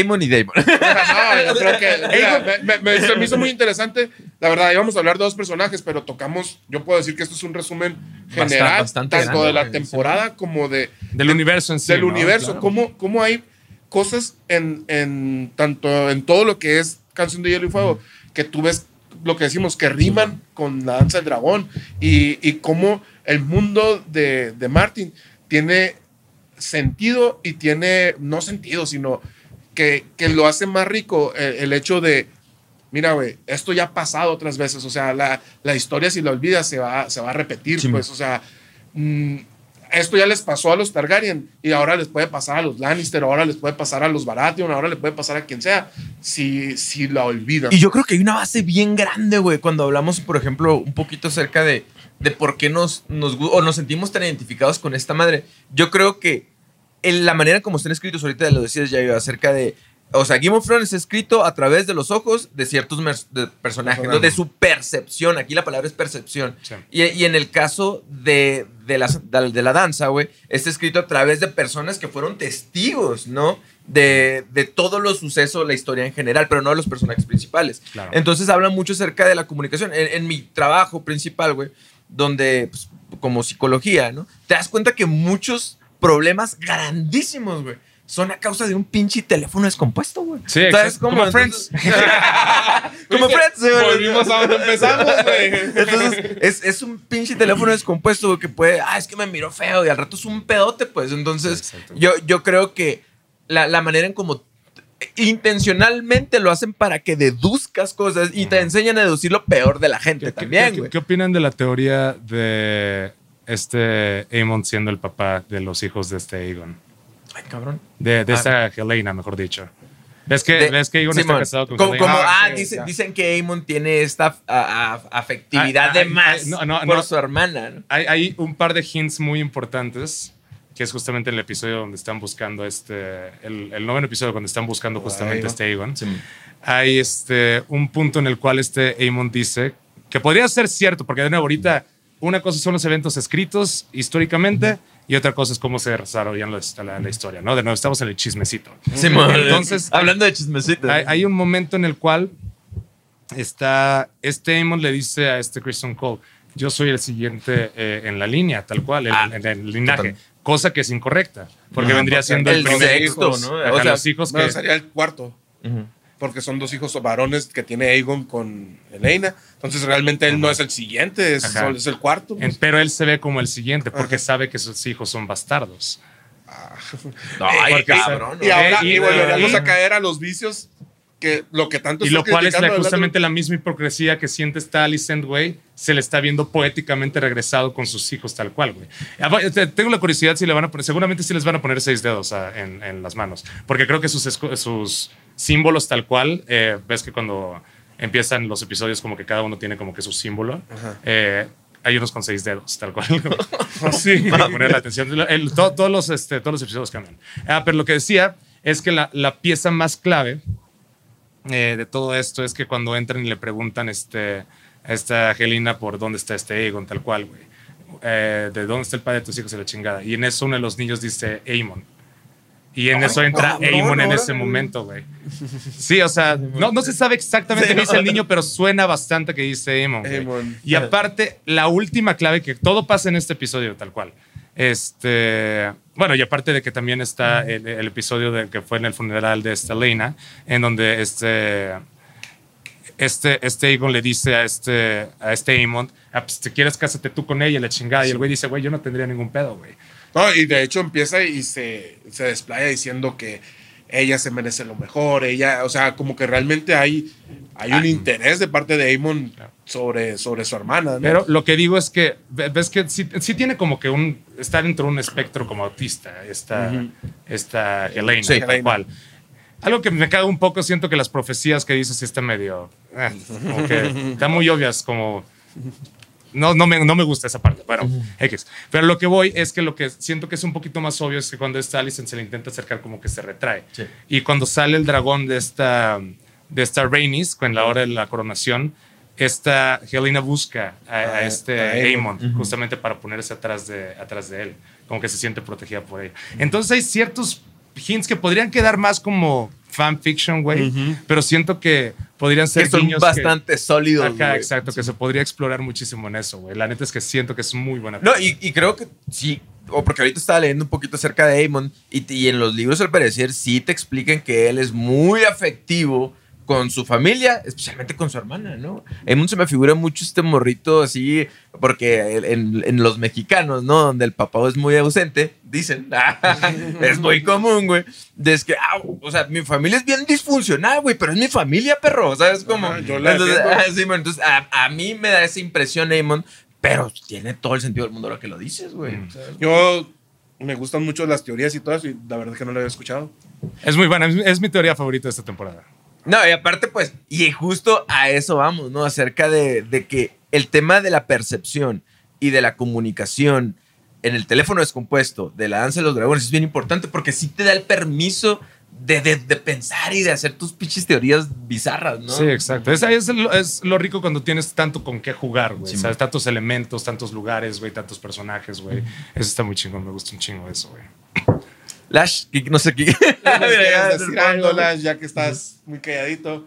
Amon y Damon. No, yo creo que mira, me, me- me- se me hizo muy interesante. La verdad, íbamos a hablar de dos personajes, pero tocamos, yo puedo decir que esto es un resumen Bastante- general, bastante tanto grande, de la temporada como de, Del universo en sí. del ¿no? universo. Claro. Cómo, cómo hay cosas en, en tanto en todo lo que es Canción de Hielo y Fuego, que tú ves lo que decimos, que riman con la danza del dragón y, y cómo el mundo de, de Martin tiene sentido y tiene, no sentido, sino que, que lo hace más rico el, el hecho de, mira, güey, esto ya ha pasado otras veces, o sea, la, la historia si la olvidas se va, se va a repetir, Sí, pues, o sea, mm, esto ya les pasó a los Targaryen y ahora les puede pasar a los Lannister, ahora les puede pasar a los Baratheon, ahora le puede pasar a quien sea, si, si la olvidan. Y yo creo que hay una base bien grande, güey, cuando hablamos, por ejemplo, un poquito acerca de, de por qué nos, nos, o nos sentimos tan identificados con esta madre. Yo creo que en la manera como están escritos, ahorita lo decías ya acerca de. O sea, Game of Thrones es escrito a través de los ojos de ciertos de personajes, ¿no? de su percepción. Aquí la palabra es percepción. Sí. Y, y en el caso de, de, las- de, de la danza, güey, está escrito a través de personas que fueron testigos, ¿no? De, de todos los sucesos, la historia en general, pero no de los personajes principales. Claro. Entonces habla mucho acerca de la comunicación. En, en mi trabajo principal, güey, donde, pues, como psicología, ¿no? Te das cuenta que muchos problemas grandísimos, güey, son a causa de un pinche teléfono descompuesto, güey. Sí, ¿Sabes cómo? Como Friends. como Friends, güey. Volvimos a donde empezamos, güey. Entonces, es, es un pinche teléfono descompuesto güey, que puede, ah, es que me miró feo y al rato es un pedote, pues. Entonces, yo, yo creo que la, la manera en como intencionalmente lo hacen para que deduzcas cosas y te enseñan a deducir lo peor de la gente ¿Qué, también, qué- güey. qué opinan de la teoría de este Aemon siendo el papá de los hijos de este Aegon? Ay, cabrón. De, de Ah. esta Helena, mejor dicho. ¿Ves que, De- ves que Simón, está casado con como, Helena? como- Ah, ah, sí, dice- ya. dicen que Amon tiene esta a- a- afectividad Ah, de ah, más ah, no, no, por no. su hermana, ¿no? Hay, hay un par de hints muy importantes, que es justamente el episodio donde están buscando este, el, el noveno episodio donde están buscando justamente este Aegon. Hay este, un punto en el cual este Aemon dice que podría ser cierto, porque de nuevo ahorita una cosa son los eventos escritos históricamente y otra cosa es cómo se desarrollan la, la- la historia, ¿no? De nuevo estamos en el chismecito. Simón, Entonces, hablando de chismecitos. Hay, hay un momento en el cual está, este Aemon le dice a este Christian Cole, yo soy el siguiente eh, en la línea, tal cual, en, Ah, en el linaje. total. Cosa que es incorrecta, porque Ajá, vendría porque siendo el, el primer sexto, hijo, ¿no? O sea, los hijos Bueno, que... sería el cuarto. Ujú. Porque son dos hijos varones que tiene Aegon con Elena. Entonces realmente él no es el siguiente, es, Ajá. solo- es el cuarto. pues. pero él se ve como el siguiente porque Ajá. sabe que sus hijos son bastardos. Ay, porque- cabrón. y ahora y- y y- a caer a los vicios que lo que tanto Y lo cual es la- justamente la misma hipocresía que siente esta Alicent, güey. Se le está viendo poéticamente regresado con sus hijos tal cual, güey. Ah, Tengo la curiosidad si le van a poner, seguramente sí les van a poner seis dedos ah, en, en las manos. Porque creo que sus símbolos tal cual, eh, ves que cuando empiezan los episodios como que cada uno tiene como que su símbolo. eh, hay unos con seis dedos, tal cual. sí. Para poner la atención. El- to- todos, los, este, todos los episodios cambian. Ah, pero lo que decía es que la, la pieza más clave eh, de todo esto es que cuando entran y le preguntan este, a esta Angelina por dónde está este Aegon, tal cual, güey. Eh, de dónde está el padre de tus hijos y la chingada. Y en eso uno de los niños dice Aemon. Y en eso entra Amon en ese momento, güey. Sí, o sea, no, no se sabe exactamente Sí, qué dice el niño, pero suena bastante que dice Amon. Amon. Y aparte, la última clave que todo pasa en este episodio, tal cual. Este, bueno, y aparte de que también está el, el episodio de que fue en el funeral de Estelina, en donde este, este, este Aegon le dice a este, a este Aemon, ah, pues, si quieres cásate tú con ella, la chingada. Y el güey dice, güey, yo no tendría ningún pedo, güey. No, y de hecho empieza y se, se desplaya diciendo que ella se merece lo mejor, ella, o sea, como que realmente hay, hay un interés de parte de Amon sobre, sobre su hermana, ¿no? Pero lo que digo es que, ve- ves que sí, sí tiene como que un, está dentro de un espectro como autista, esta, esta Elena, Sí. tal Elena. cual. Algo que me caga un poco, siento que las profecías que dices sí está medio, eh, como que están muy obvias, como... No, no, me, no me gusta esa parte, bueno, X. Pero lo que voy es que lo que siento que es un poquito más obvio es que cuando esta Alicent se le intenta acercar como que se retrae. Sí. Y cuando sale el dragón de esta, de esta Rhaenys, con la hora de la coronación, esta Helena busca a, este a Aemon. Justamente para ponerse atrás de, atrás de él, como que se siente protegida por ella. Entonces hay ciertos hints que podrían quedar más como fanfiction, güey, pero siento que podrían ser Que son bastante sólidos. Ajá, güey. exacto, que se podría explorar muchísimo en eso, güey. La neta es que siento que es muy buena. No, y, y creo que sí, o porque ahorita estaba leyendo un poquito acerca de Amon y, y en los libros al parecer sí te explican que él es muy afectivo con su familia, especialmente con su hermana, ¿no? Amon se me figura mucho este morrito así, porque en, en los mexicanos, ¿no? Donde el papá es muy ausente, dicen, es muy común, güey. Es que, ah, o sea, mi familia es bien disfuncional, güey, pero es mi familia, perro, ¿sabes? Como, Ajá, yo la entonces, ah, sí, bueno, entonces a, a mí me da esa impresión, Amon, pero tiene todo el sentido del mundo lo que lo dices, güey. Mm. ¿sabes? Yo me gustan mucho las teorías y todas, y la verdad es que no lo había escuchado. Es muy buena, es, es mi teoría favorita de esta temporada. No, y aparte, pues, y justo a eso vamos, ¿no? Acerca de, de que el tema de la percepción y de la comunicación en el teléfono descompuesto de la danza de los dragones es bien importante porque sí te da el permiso de, de- de pensar y de hacer tus pinches teorías bizarras, ¿no? Sí, exacto. Es, es, lo, es lo rico cuando tienes tanto con qué jugar, güey. Sí, ¿Sabes? man. Tantos elementos, tantos lugares, güey, tantos personajes, güey. Eso está muy chingón, me gusta un chingo eso, güey. Lash, no sé qué. ¿Quieres Mira, ya, decir del fondo, algo, Lash, ya que estás muy calladito?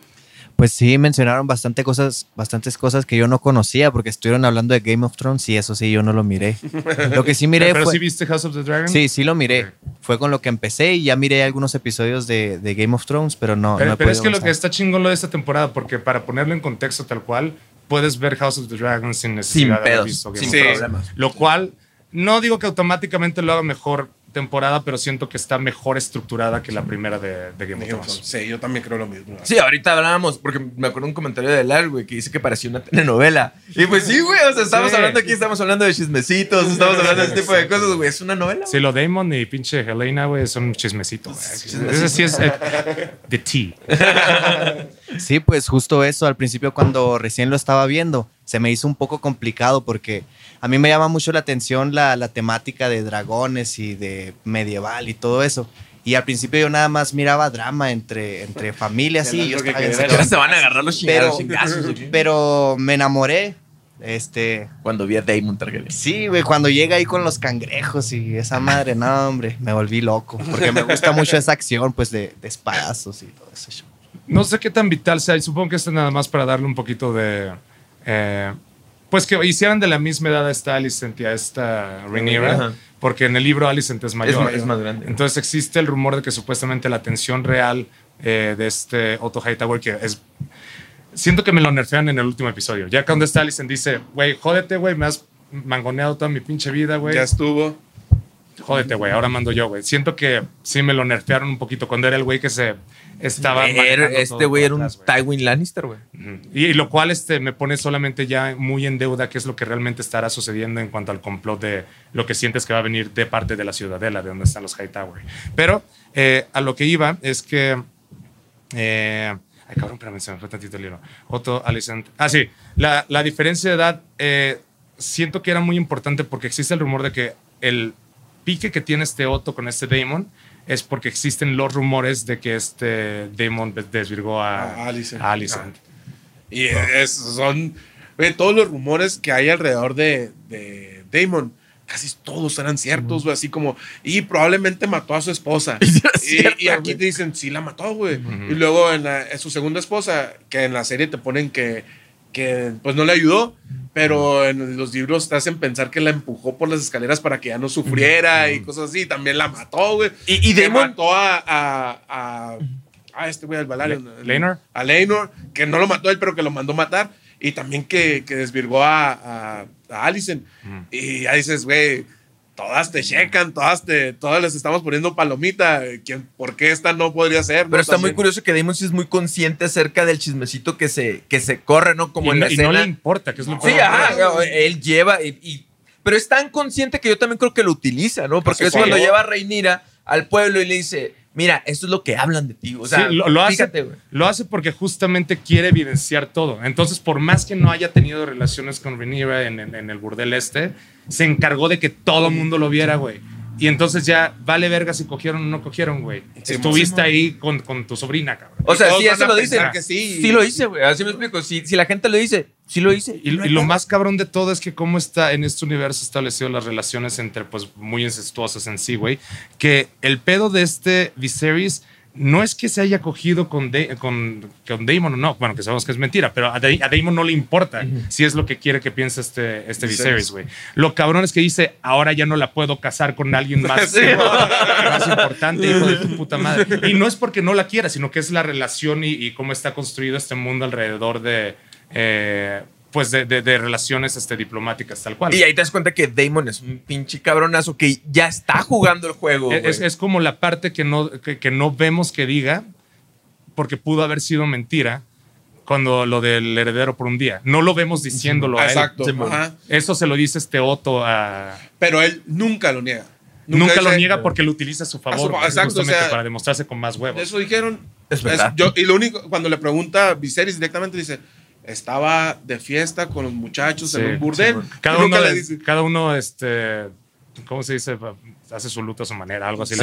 Pues sí, mencionaron bastante cosas, bastantes cosas que yo no conocía porque estuvieron hablando de Game of Thrones y eso sí, yo no lo miré. Lo que sí miré ¿Pero fue... sí viste House of the Dragon? Sí, sí lo miré. Fue con lo que empecé y ya miré algunos episodios de, de Game of Thrones, pero no. Pero, no pero es que lo que está chingón lo de esta temporada, porque para ponerlo en contexto tal cual, puedes ver House of the Dragon sin necesidad Sin de haber pedos, visto Game sin of. Thrones. Lo cual, no digo que automáticamente lo haga mejor temporada, pero siento que está mejor estructurada que la primera de, de Game of Thrones. Sí, yo también creo lo mismo. Sí, ahorita hablábamos, porque me acuerdo un comentario de Lash, güey, que dice que parecía una telenovela. Y pues sí, güey, o sea, estamos Sí. hablando aquí, estamos hablando de chismecitos, estamos hablando de ese tipo de cosas, güey, es una novela. Sí, lo Damon y pinche Helena, güey, son un chismecito, güey. Ese sí es eh, the tea. Sí, pues justo eso. Al principio, cuando recién lo estaba viendo, se me hizo un poco complicado porque a mí me llama mucho la atención la, la temática de dragones y de medieval y todo eso. Y al principio yo nada más miraba drama entre, entre familias y yo que estaba bien se van a agarrar los chingados, Pero- chingazos. Pero me enamoré. Este, Cuando vi a Damon Targaryen. Sí, güey, cuando llega ahí con los cangrejos y esa madre, no, hombre, me volví loco. Porque me gusta mucho esa acción, pues, de, de espadazos y todo eso. No sé qué tan vital sea, y supongo que esto es nada más para darle un poquito de... eh, pues que hicieran de la misma edad a esta Alicent y a esta Rhaenyra, Ajá. porque en el libro Alicent es Es, mayor. ma- es más grande. Entonces existe el rumor de que supuestamente la tensión real eh, de este Otto Hightower, que es... Siento que me lo nerfean en el último episodio. Ya cuando está Alicent dice, güey, jódete, güey, me has mangoneado toda mi pinche vida, güey. Ya estuvo. Jódete, güey, ahora mando yo, güey. Siento que sí me lo nerfearon un poquito cuando era el güey que se estaba... Era- este güey era un. Tywin Lannister, güey. Y, y lo cual este, me pone solamente ya muy en deuda qué es lo que realmente estará sucediendo en cuanto al complot de lo que sientes que va a venir de parte de la ciudadela, de donde están los Hightower. Pero eh, a lo que iba es que... eh, ay, cabrón, espérame, se me fue tantito el libro. Otto, Alicent. Ah, sí. La, la diferencia de edad eh, siento que era muy importante porque existe el rumor de que el pique que tiene este Otto con este Damon es porque existen los rumores de que este Damon des- desvirgó a, A Alicent. a Alicent. Y es- son todos los rumores que hay alrededor de, de Damon. casi todos eran ciertos, güey, así como, y probablemente mató a su esposa. Y cierto, aquí te dicen, sí la mató, güey. Y luego en, la- en su segunda esposa, que en la serie te ponen que, que pues no le ayudó, pero en los libros te hacen pensar que la empujó por las escaleras para que ya no sufriera y cosas así. También la mató, güey. Y- y Damon- mató a, a, a, a este güey, al Valarion. Le- Laenor. A Laenor, que no lo mató él, pero que lo mandó matar. Y también que, que desvirgó a, a, a Alicent. Y ya dices, güey, todas te checan, todas te, todas les estamos poniendo palomita. ¿Quién, ¿Por qué esta no podría ser? no? Pero está muy curioso que Damon sí es muy consciente acerca del chismecito que se, que se corre, ¿no? Como y, en no, la y no escena. le importa, que es lo Sí, peor. ajá, él lleva y, y- pero es tan consciente que yo también creo que lo utiliza, ¿no? Porque Sí, es cuando sí. lleva a Reinira al pueblo y le dice, mira, esto es lo que hablan de ti. O sea, Sí, lo, lo hace, fíjate, güey. lo hace porque justamente quiere evidenciar todo. Entonces, por más que no haya tenido relaciones con Rhaenyra en, en- en el burdel este, se encargó de que todo el mundo lo viera, güey. Y entonces ya vale verga si cogieron o no cogieron, güey. Sí, Estuviste mo- ahí con, con tu sobrina, cabrón. O sea, sí, eso lo dice. pensar que sí. Sí lo hice, güey. Así me explico. Si, si la gente lo dice, sí lo hice. Y, y lo más cabrón de todo es que cómo está en este universo establecido las relaciones entre, pues, muy incestuosas en sí, güey. Que el pedo de este Viserys no es que se haya cogido con, Da- con, con Daemon o no. Bueno, que sabemos que es mentira, pero a, Da- a Daemon no le importa si es lo que quiere que piense este, este Viserys, güey. Lo cabrón es que dice, ahora ya no la puedo casar con alguien más, Sí. más importante, hijo de tu puta madre. Y no es porque no la quiera, sino que es la relación y, y cómo está construido este mundo alrededor de... eh, pues de, de- de relaciones este, diplomáticas tal cual. Y ahí te das cuenta que Damon es un pinche cabronazo que ya está jugando el juego. es, es- como la parte que no, que, que no vemos que diga, porque pudo haber sido mentira cuando lo del heredero por un día. No lo vemos diciéndolo a él. Exacto. Eso se lo dice este Otto a... Pero él nunca lo niega. Nunca, lo dice- niega porque lo utiliza a su favor. A su fa- güey, exacto, justamente o sea, para demostrarse con más huevos. Eso dijeron. Es verdad. yo, y lo único, cuando le pregunta a Viserys directamente, dice: Estaba de fiesta con los muchachos Sí, en un burdel. sí, cada, uno, le le- dice. cada uno, este, ¿cómo se dice? Hace su luto a su manera, algo así. Sí,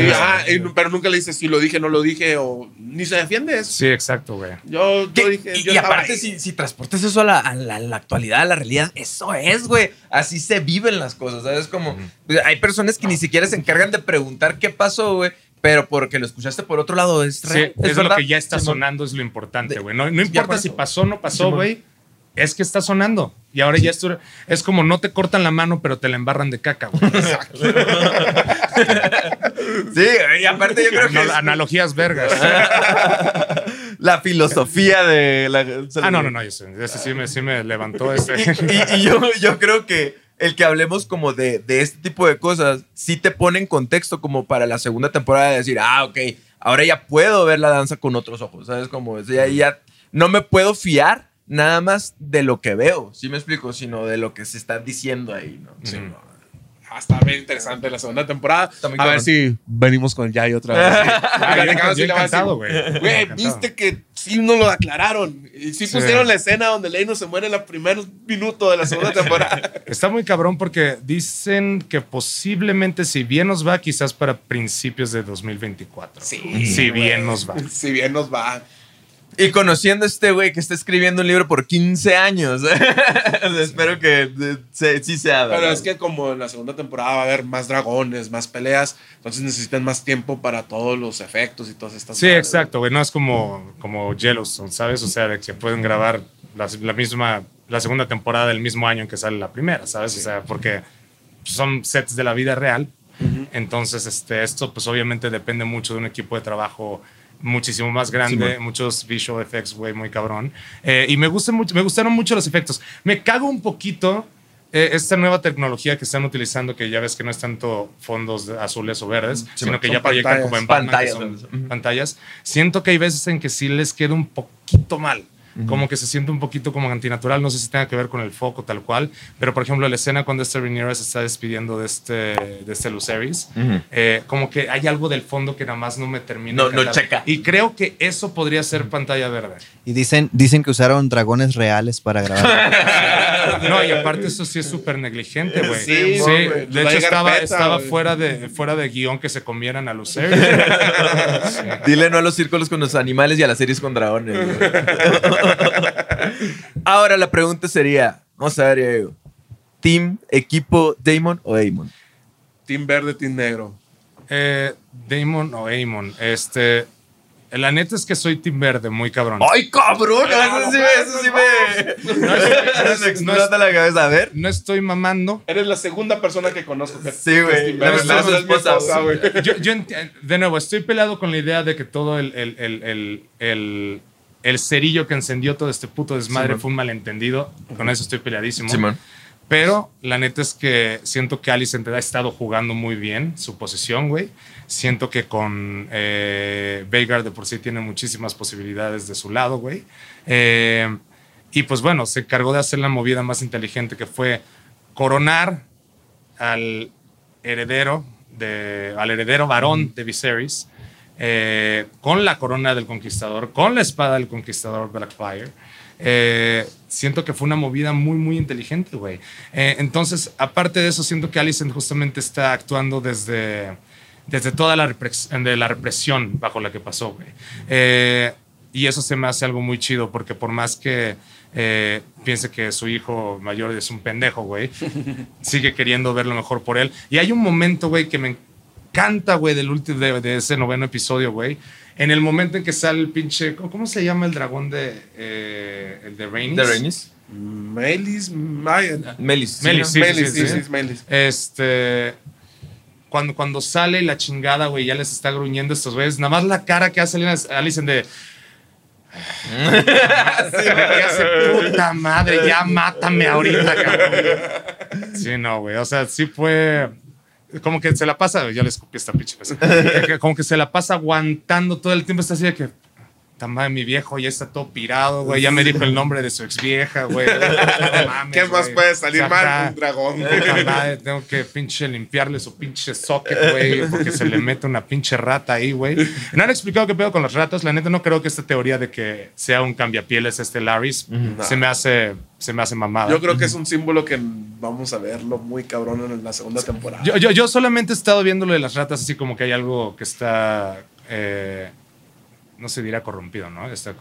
pero nunca le dice si lo dije, no lo dije, o ni se defiende eso. Sí, exacto, güey. Yo, yo dije. y yo y estaba aparte, si, si transportas eso a la, a la- a la actualidad, a la realidad, eso es, güey. Así se viven las cosas, ¿sabes? Como pues, hay personas que ni siquiera se encargan de preguntar qué pasó, güey, pero porque lo escuchaste por otro lado es Sí, real. es, verdad. lo que ya está sonando, es lo importante, güey. No, importa si pasó o no pasó, güey. Es que está sonando. Y ahora ya esto es como no te cortan la mano, pero te la embarran de caca, güey. Sí, y aparte yo creo que Anal- es analogías vergas. la filosofía de la... ah, no, no, no. Ese, ese sí, me, sí me levantó ese. y, y yo, yo creo que el que hablemos como de, de este tipo de cosas, sí te pone en contexto como para la segunda temporada de decir, ah, ok, ahora ya puedo ver la danza con otros ojos, ¿sabes? Como ya, ya no me puedo fiar nada más de lo que veo, ¿sí me explico? Sino de lo que se está diciendo ahí, ¿no? Sí. No. Ah, Está bien interesante la segunda temporada. A ver si venimos con el otra vez. Ah, yo va a encantado, güey. Viste que sí no lo aclararon. Y sí, Sí. pusieron la escena donde Leino se muere en el primer minuto de la segunda temporada. Está muy cabrón porque dicen que posiblemente, si bien nos va, quizás para principios de 2024. Sí, Si bien nos va. si bien nos va. Y conociendo a este güey que está escribiendo un libro por 15 años, espero que eh, se- sí sea. Pero ¿verdad? es que como en la segunda temporada va a haber más dragones, más peleas, entonces necesitan más tiempo para todos los efectos y todas estas Sí, madres. exacto, güey. No es como, como Yellowstone, ¿sabes? O sea, de que pueden grabar la, la misma, la segunda temporada del mismo año en que sale la primera, ¿sabes? O sea, porque son sets de la vida real. Entonces, este, esto pues obviamente depende mucho de un equipo de trabajo muchísimo más grande, muchos visual effects, güey, muy cabrón. Eh, y me, gusta mucho, me gustaron mucho los efectos. Me cago un poquito eh, esta nueva tecnología que están utilizando, que ya ves que no es tanto fondos azules o verdes, sino que ya proyectan pantallas. como en Batman, Pantallas, son pantallas. Siento que hay veces en que sí les queda un poquito mal. Como que se siente un poquito como antinatural. No sé si tenga que ver con el foco tal cual. Pero, por ejemplo, la escena cuando este Rhaenyra se está despidiendo de este, de este Lucerys, eh, como que hay algo del fondo que nada más no me termina. No- no checa. Y creo que eso podría ser pantalla verde. Y dicen, dicen que usaron dragones reales para grabar. No, y aparte eso sí es súper negligente, güey. Sí, Sí, de hecho estaba, PETA, estaba fuera, de, fuera de guion que se comieran a Lucerys. Dile no a los círculos con los animales y a las series con dragones. Ahora la pregunta sería, vamos a ver, Diego, team, equipo, Damon o Damon? Team verde, team negro. Eh, Damon o Amon. Este. La neta es que soy Team Verde, muy cabrón. ¡Ay, cabrón! Eso sí me... Eso sí me... No es- la cabeza. A ver. No estoy mamando. Eres la segunda persona que conozco. que- Sí, güey. La verdad, Es esposa, güey. Yo, yo enti- de nuevo, estoy peleado con la idea de que todo el, el, el, el, el- cerillo que encendió todo este puto desmadre fue un malentendido. Con eso estoy peleadísimo. Simón. Pero la neta es que siento que Alicent ha estado jugando muy bien su posición, güey. Siento que con eh, Veigar de por sí tiene muchísimas posibilidades de su lado, güey. Eh, y pues bueno, se encargó de hacer la movida más inteligente que fue coronar al heredero, de, al heredero varón de Viserys eh, con la corona del conquistador, con la espada del conquistador Blackfire. Eh, siento que fue una movida muy, muy inteligente, güey. Eh, entonces, aparte de eso, siento que Alicent justamente está actuando desde, desde toda la, represión bajo la que pasó, güey. Y eso se me hace algo muy chido, porque por más que eh, piense que su hijo mayor es un pendejo, güey, sigue queriendo ver lo mejor por él. Y hay un momento, güey, que me encanta, güey, del último, de, de ese noveno episodio, güey. En el momento en que sale el pinche. ¿Cómo, se llama el dragón de. eh, el de Rhaenys? ¿De Rhaenys? Melis, Maya. Melis. Melis, sí, Melis, sí, sí, sí. sí, es Melis. Este. Cuando, cuando sale la chingada, güey, ya les está gruñendo estos güeyes. Nada más la cara que hace Alicent de. Sí, hace puta madre, ya mátame ahorita, cabrón. Sí, no, güey. O sea, sí fue. Como que se la pasa. Ya le escupí esta pinche cosa. Como que se la pasa aguantando todo el tiempo. Está así de que. "Ta madre, mi viejo ya está todo pirado, güey. Ya me dijo el nombre de su ex vieja, güey. No mames, ¿Qué más güey. puede salir mal? Un dragón. Madre, tengo que pinche limpiarle su pinche socket, güey, porque se le mete una pinche rata ahí, güey. No han explicado qué pedo con las ratas. La neta no creo que esta teoría de que sea un cambiapieles este Laris se me hace se me hace mamada. Yo creo que es un símbolo que vamos a verlo muy cabrón en la segunda temporada. Yo, yo, yo solamente he estado viendo lo de las ratas así como que hay algo que está eh, no se dirá corrompido, ¿no? Está, eh,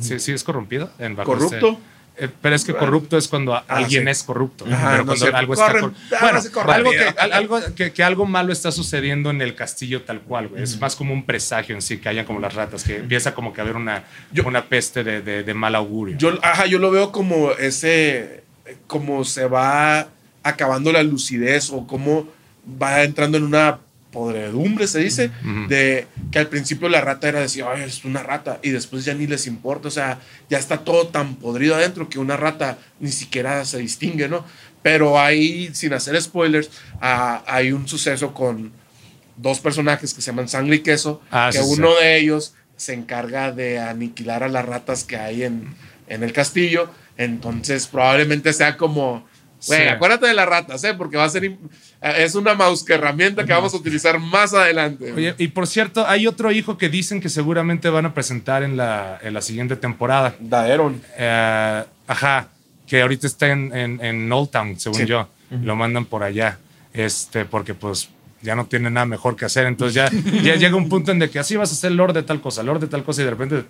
sí, sí es corrompido en ¿Corrupto? este- eh, pero es que corrupto es cuando Ah, alguien sí. es corrupto. Ajá, pero no cuando sé, algo está corren- cor- ah, bueno, corren. algo, que, al- algo que, que algo malo está sucediendo en el castillo tal cual, güey. Es más como un presagio en sí, que hayan como las ratas, que empieza como que a haber una, Yo- una peste de, de- de mal augurio. Yo, ajá, yo lo veo como ese, como se va acabando la lucidez o cómo va entrando en una podredumbre, se dice, de que al principio la rata era decir, ay, es una rata, y después ya ni les importa, o sea, ya está todo tan podrido adentro que una rata ni siquiera se distingue, ¿no? Pero ahí, sin hacer spoilers, ah, hay un suceso con dos personajes que se llaman Sangre y Queso, Ah, que sí, sí. uno de ellos se encarga de aniquilar a las ratas que hay en, en el castillo. Entonces, probablemente sea como, güey, Sí. acuérdate de las ratas, ¿eh? Porque va a ser, es una mouse que herramienta que vamos a utilizar más adelante. Oye, y por cierto, hay otro hijo que dicen que seguramente van a presentar en la, en la siguiente temporada. Daeron. Eh, ajá, que ahorita está en, en, en Old Town, según Sí. yo. Lo mandan por allá. Este, porque pues ya no tiene nada mejor que hacer. Entonces ya, ya llega un punto en de que así vas a ser lord de tal cosa, lord de tal cosa, y de repente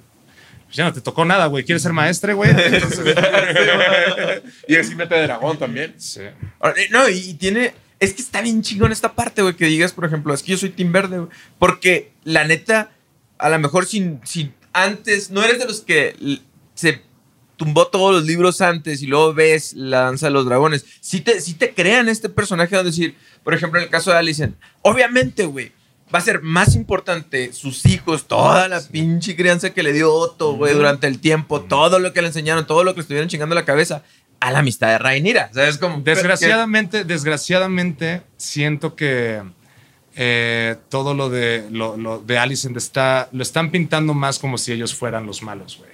pues, ya no te tocó nada, güey. ¿Quieres ser maestre, güey? Entonces, Y así mete dragón también. sí. Eh, No, y tiene. Es que está bien chingón esta parte, güey, que digas, por ejemplo, es que yo soy Team Verde, güey. Porque la neta, a lo mejor sin, sin antes, no eres de los que se tumbó todos los libros antes y luego ves la danza de los dragones. Si te, sí te crean este personaje donde decir, por ejemplo, en el caso de Alicent, obviamente, güey, va a ser más importante sus hijos, toda la pinche crianza que le dio Otto, güey, durante el tiempo, todo lo que le enseñaron, todo lo que le estuvieron chingando la cabeza, a la amistad de. Como, Desgraciadamente, desgraciadamente, siento que eh, todo lo de, lo, lo de Alicent está, lo están pintando más como si ellos fueran los malos, güey.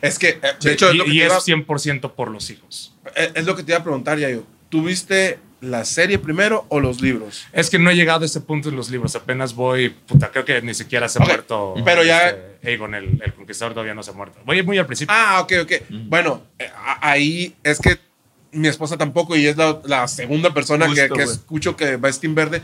Es que, eh, de hecho, es y lo que, y te es iba, 100% por los hijos. eh, es lo que te iba a preguntar, Yayo. ¿Tú viste la serie primero o los libros? Es que no he llegado a ese punto en los libros. Apenas voy, puta, creo que ni siquiera se ha muerto. pero ya- este, Aegon, el, el conquistador, todavía no se ha muerto. Voy muy al principio. Ah, ok, ok. Bueno, eh, ahí es que mi esposa tampoco y es la, la segunda persona que, Justo, que güey. escucho que va a Steam Verde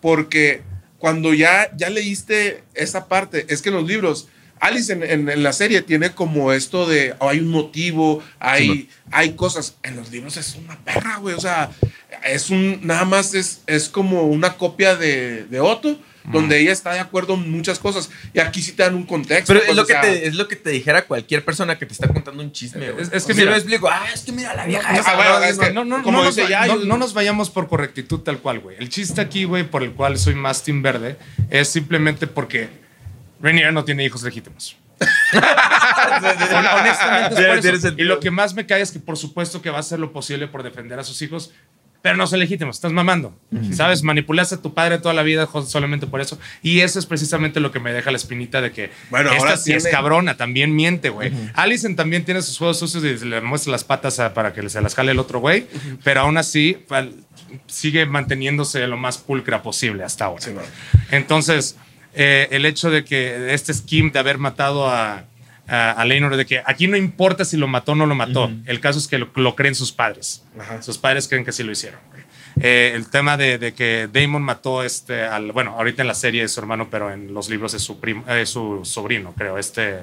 porque cuando ya, ya leíste esa parte, es que en los libros Alice en, en- en la serie tiene como esto de oh, hay un motivo, hay, hay cosas. En los libros es una perra, güey. O sea, es un. Nada más es, es como una copia de, de Otto, donde ella está de acuerdo en muchas cosas. Y aquí sí te dan un contexto. Pero es pues, lo, que sea, te, es lo que te dijera cualquier persona que te está contando un chisme. güey. Es- es que O sea, mira- yo explico, ah, es que mira la vieja. No, esa, ah, bueno, no, es no, que- no, no, como no nos, dice va- ya, no- yo- no nos vayamos por correctitud tal cual, güey. El chiste aquí, güey, por el cual soy más Team Verde, es simplemente porque Rainier no tiene hijos legítimos. Hon- Honestamente, es por eso. Y lo que más me cae es que, por supuesto, que va a hacer lo posible por defender a sus hijos, pero no son legítimos. Estás mamando. ¿Sabes? Manipulaste a tu padre toda la vida solamente por eso. Y eso es precisamente lo que me deja la espinita de que Bueno, esta ahora sí es tiene- cabrona, también miente, güey. Allison también tiene sus juegos sucios y le muestra las patas a- para que se las jale el otro güey, pero aún así fal- sigue manteniéndose lo más pulcra posible hasta ahora. Sí, bueno. Entonces, eh, el hecho de que este scheme de haber matado a, a, a Leinor, de que aquí no importa si lo mató o no lo mató, el caso es que lo, lo creen sus padres. Ajá. Sus padres creen que sí lo hicieron. Eh, el tema de, de que Damon mató este al bueno ahorita en la serie es su hermano pero en los libros es su primo eh, su sobrino creo este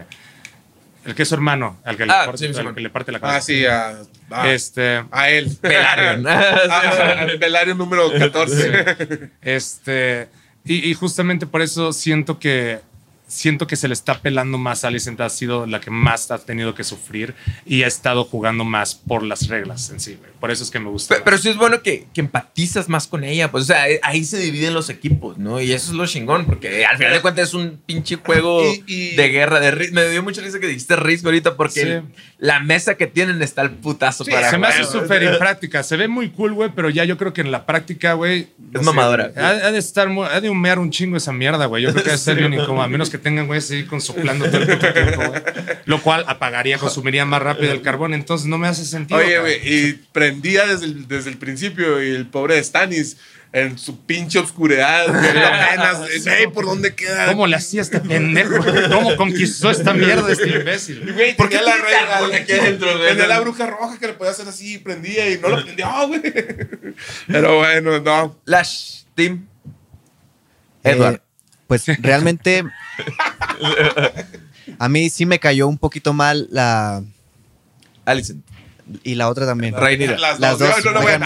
el que es su hermano al que, le, Ah, parte, sí, sí, al sí. que le parte la cabeza Ah, sí, a, a- este a él. Pelarion. Ah, número 14. Este, y, y justamente por eso siento que siento que se le está pelando más a Alicent, ha sido la que más ha tenido que sufrir y ha estado jugando más por las reglas en sí, güey. Por eso es que me gusta. Pe- Pero sí es bueno que, que empatizas más con ella. Pues, o sea, eh, ahí se dividen los equipos, ¿no? Y eso es lo chingón, porque al final de cuentas es un pinche juego Y- y- de guerra. De Me dio mucha risa que dijiste Risk ahorita, porque Sí. La mesa que tienen está el putazo Sí, para se me hace súper impráctica. Se ve muy cool, güey, pero ya yo creo que en la práctica, güey. Es mamadora. Ha, ha de estar, ha de humear un chingo esa mierda, güey. Yo creo que ha de ser bien incómodo, a menos que tengan, güey, así con soplando todo el puto tiempo, güey. Lo cual apagaría, consumiría más rápido el carbón. Entonces no me hace sentido. Oye, güey, y prendía desde el, desde el principio y el pobre Stanis en su pinche obscuridad, viendo apenas, "Ey, ¿por dónde queda? ¿Cómo le hacía este pendejo? ¿Cómo conquistó esta mierda este Y, imbécil? güey, ¿Por qué la regla aquí adentro, güey? Tenía la bruja roja que le podía hacer así, prendía y no lo prendió, güey. Pero bueno, no. Lash. Eh, Edward. pues realmente a mí sí me cayó un poquito mal la Alicent. Y la otra también. Las, Las dos. dos. No, no, no,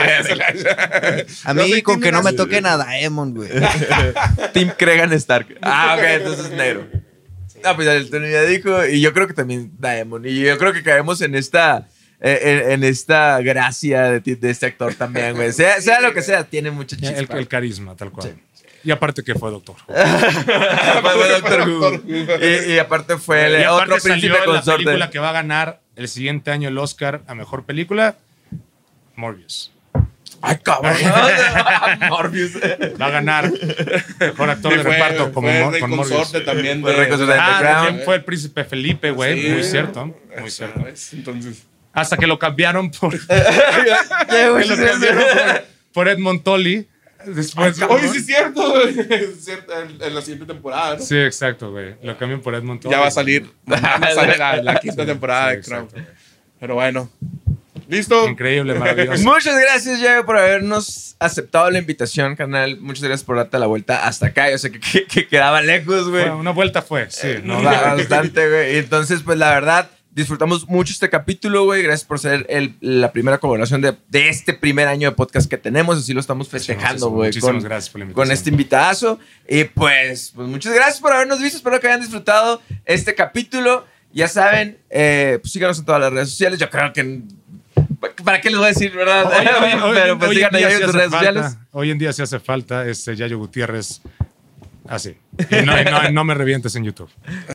A mí con que no me Nas- toquen a Daemon, güey. Team Cregan Stark. Ah, ok, entonces negro. Ah, pues el Tony ya dijo, y yo creo que también Diamond. Y yo creo que caemos en esta, eh, en, en esta gracia de, de este actor también, güey. Sea, sea lo que sea, tiene mucha El, chispa. el carisma, tal cual. Y aparte que fue doctor. Fue Doctor Who. Y, y aparte fue el Y aparte otro salió príncipe en la consorte. película que va a ganar el siguiente año el Oscar a Mejor Película, Morbius. Ay, cabrón. Morbius. Va a ganar Mejor Actor Y de fue- Reparto como fue con Morbius. también. Fue de- consorte de Ah, también fue el príncipe Felipe, güey. Sí. Muy cierto, muy cierto. vez, Entonces, Hasta que lo cambiaron por, que lo cambiaron por, por Edmond Tully. Después, oye, sí es cierto. Es cierto, en, en la siguiente temporada, ¿no? Sí, exacto, güey. Lo cambian por Edmond Tully. Ya va a salir. sale la, la quinta temporada Sí, de Crown. exacto. Pero bueno. ¿Listo? Increíble, maravilloso. Muchas gracias, Diego, por habernos aceptado la invitación, canal. Muchas gracias por darte la vuelta hasta acá. Yo sé que, que- que quedaba lejos, güey. Bueno, una vuelta fue, sí. No, Bastante, güey. Entonces, pues la verdad, disfrutamos mucho este capítulo, güey. Gracias por ser el- la primera colaboración de, de este primer año de podcast que tenemos. Así lo estamos festejando, güey. Muchísimas Con, gracias por la con invitación. este invitazo. Y pues, pues, muchas gracias por habernos visto. Espero que hayan disfrutado este capítulo. Ya saben, eh, pues síganos en todas las redes sociales. Yo creo que. ¿Para qué les voy a decir, verdad? Hoy- hoy- hoy- Pero pues hoy en tus redes falta- sociales. Hoy en día sí hace falta este Yayo Gutiérrez así. Y no, y no, no me revientes en YouTube.